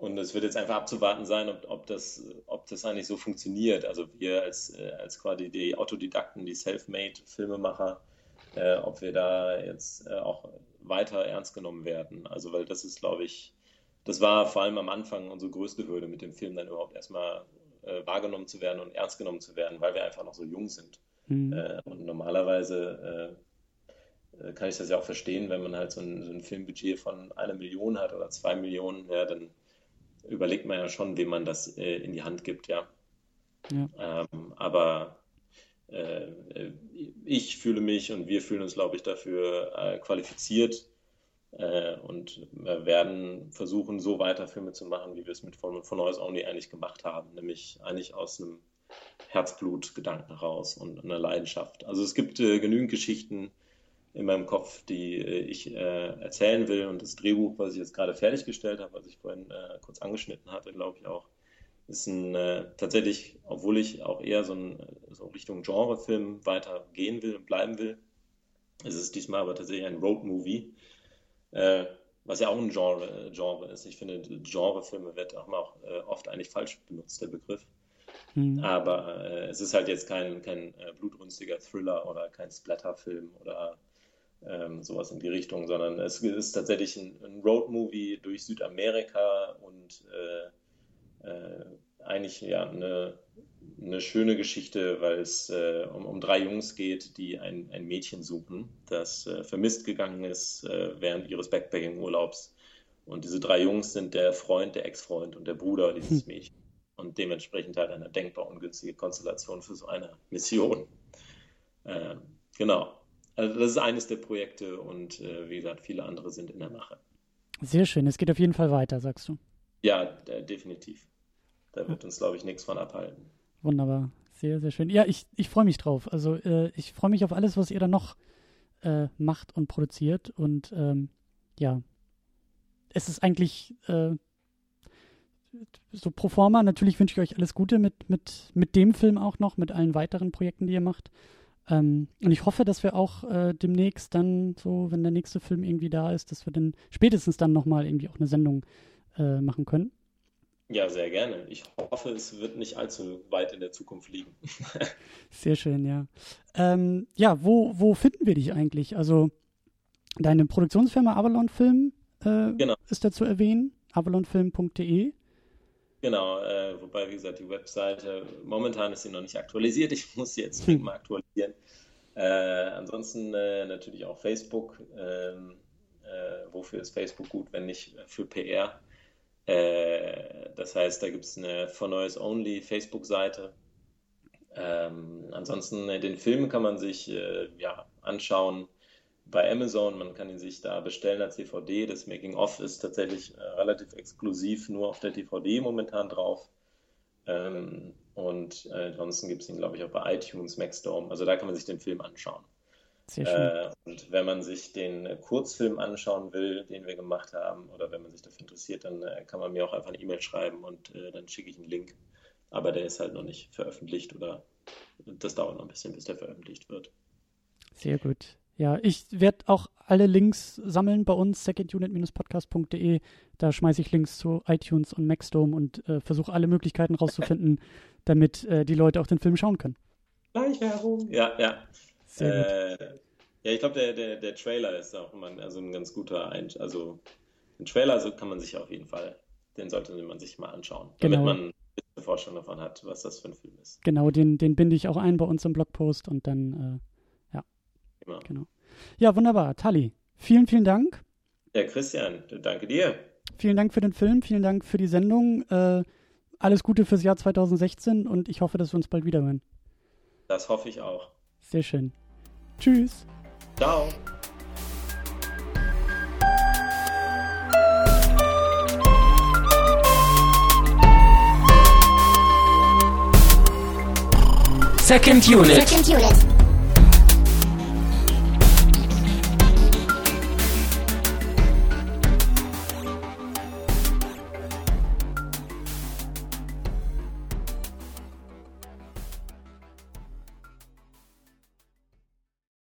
und es wird jetzt einfach abzuwarten sein, ob, ob, das, ob das eigentlich so funktioniert. Also wir als, äh, als quasi die Autodidakten, die Selfmade-Filmemacher, äh, ob wir da jetzt äh, auch weiter ernst genommen werden. Also weil das ist, glaube ich, das war vor allem am Anfang unsere größte Hürde mit dem Film dann überhaupt erstmal äh, wahrgenommen zu werden und ernst genommen zu werden, weil wir einfach noch so jung sind. Mhm. Äh, und normalerweise äh, äh, kann ich das ja auch verstehen, wenn man halt so ein, so ein, Filmbudget von einer Million hat oder zwei Millionen, ja, dann überlegt man ja schon, wem man das äh, in die Hand gibt, ja. ja. Ähm, aber äh, ich fühle mich und wir fühlen uns, glaube ich, dafür qualifiziert, äh, und wir werden versuchen, so weiter Filme zu machen, wie wir es mit von, von Noise Only eigentlich gemacht haben, nämlich eigentlich aus einem Herzblutgedanken raus und einer Leidenschaft. Also es gibt äh, genügend Geschichten in meinem Kopf, die äh, ich äh, erzählen will und das Drehbuch, was ich jetzt gerade fertiggestellt habe, was ich vorhin äh, kurz angeschnitten hatte, glaube ich auch, ist ein äh, tatsächlich, obwohl ich auch eher so, ein, so Richtung Genrefilm weiter gehen will und bleiben will, ist es diesmal aber tatsächlich ein Road-Movie äh, was ja auch ein Genre, Genre ist. Ich finde, Genrefilme wird auch, auch äh, oft eigentlich falsch benutzt, der Begriff. Mhm. Aber äh, es ist halt jetzt kein, kein äh, blutrünstiger Thriller oder kein Splatterfilm oder ähm, sowas in die Richtung, sondern es ist tatsächlich ein, ein Roadmovie durch Südamerika und äh, äh, eigentlich ja eine eine schöne Geschichte, weil es äh, um, um, drei Jungs geht, die ein, ein Mädchen suchen, das äh, vermisst gegangen ist äh, während ihres Backpacking-Urlaubs. Und diese drei Jungs sind der Freund, der Ex-Freund und der Bruder dieses hm. Mädchens. Und dementsprechend halt eine denkbar ungünstige Konstellation für so eine Mission. Ähm, genau. Also das ist eines der Projekte und äh, wie gesagt, viele andere sind in der Mache. Sehr schön. Es geht auf jeden Fall weiter, sagst du. Ja, definitiv. Da wird uns, glaube ich, nichts von abhalten. Wunderbar. Sehr, sehr schön. Ja, ich, ich freue mich drauf. Also äh, ich freue mich auf alles, was ihr da noch äh, macht und produziert. Und ähm, ja, es ist eigentlich äh, so pro forma. Natürlich wünsche ich euch alles Gute mit, mit, mit dem Film auch noch, mit allen weiteren Projekten, die ihr macht. Ähm, und ich hoffe, dass wir auch äh, demnächst dann so, wenn der nächste Film irgendwie da ist, dass wir dann spätestens dann nochmal irgendwie auch eine Sendung äh, machen können. Ja, sehr gerne. Ich hoffe, es wird nicht allzu weit in der Zukunft liegen. sehr schön, ja. Ähm, ja, wo, wo finden wir dich eigentlich? Also deine Produktionsfirma Avalon Film äh, genau. ist dazu erwähnen, avalonfilm.de. Genau, äh, wobei, wie gesagt, die Webseite, momentan ist sie noch nicht aktualisiert. Ich muss sie jetzt hm. mal aktualisieren. Äh, ansonsten äh, natürlich auch Facebook. Ähm, äh, wofür ist Facebook gut, wenn nicht für PR? Äh, das heißt, da gibt es eine For Noise Only Facebook-Seite. Ähm, ansonsten äh, den Film kann man sich äh, ja, anschauen bei Amazon. Man kann ihn sich da bestellen als DVD. Das Making-of ist tatsächlich äh, relativ exklusiv nur auf der DVD momentan drauf. Ähm, und äh, ansonsten gibt es ihn, glaube ich, auch bei iTunes, Maxdome. Also da kann man sich den Film anschauen. Sehr schön. Äh, und wenn man sich den Kurzfilm anschauen will, den wir gemacht haben, oder wenn man sich dafür interessiert, dann äh, kann man mir auch einfach eine E-Mail schreiben und äh, dann schicke ich einen Link. Aber der ist halt noch nicht veröffentlicht oder das dauert noch ein bisschen, bis der veröffentlicht wird. Sehr gut. Ja, ich werde auch alle Links sammeln bei uns, secondunit-podcast.de. Da schmeiße ich Links zu iTunes und Maxdome und äh, versuche alle Möglichkeiten rauszufinden, damit äh, die Leute auch den Film schauen können. Gleichwerbung. Ja, ja. Sehr äh, ja, ich glaube, der, der, der Trailer ist auch immer also ein ganz guter Einsch Also, den Trailer so kann man sich auf jeden Fall, den sollte man sich mal anschauen, damit genau. man eine Vorstellung davon hat, was das für ein Film ist. Genau, den, den binde ich auch ein bei uns im Blogpost und dann, äh, ja. Genau. genau. Ja, wunderbar. Tali, vielen, vielen Dank. Ja, Christian, danke dir. Vielen Dank für den Film, vielen Dank für die Sendung. Äh, alles Gute fürs Jahr 2016 und ich hoffe, dass wir uns bald wieder hören. Das hoffe ich auch. Sehr schön. Tschüss. Ciao. Second Unit. Second Unit.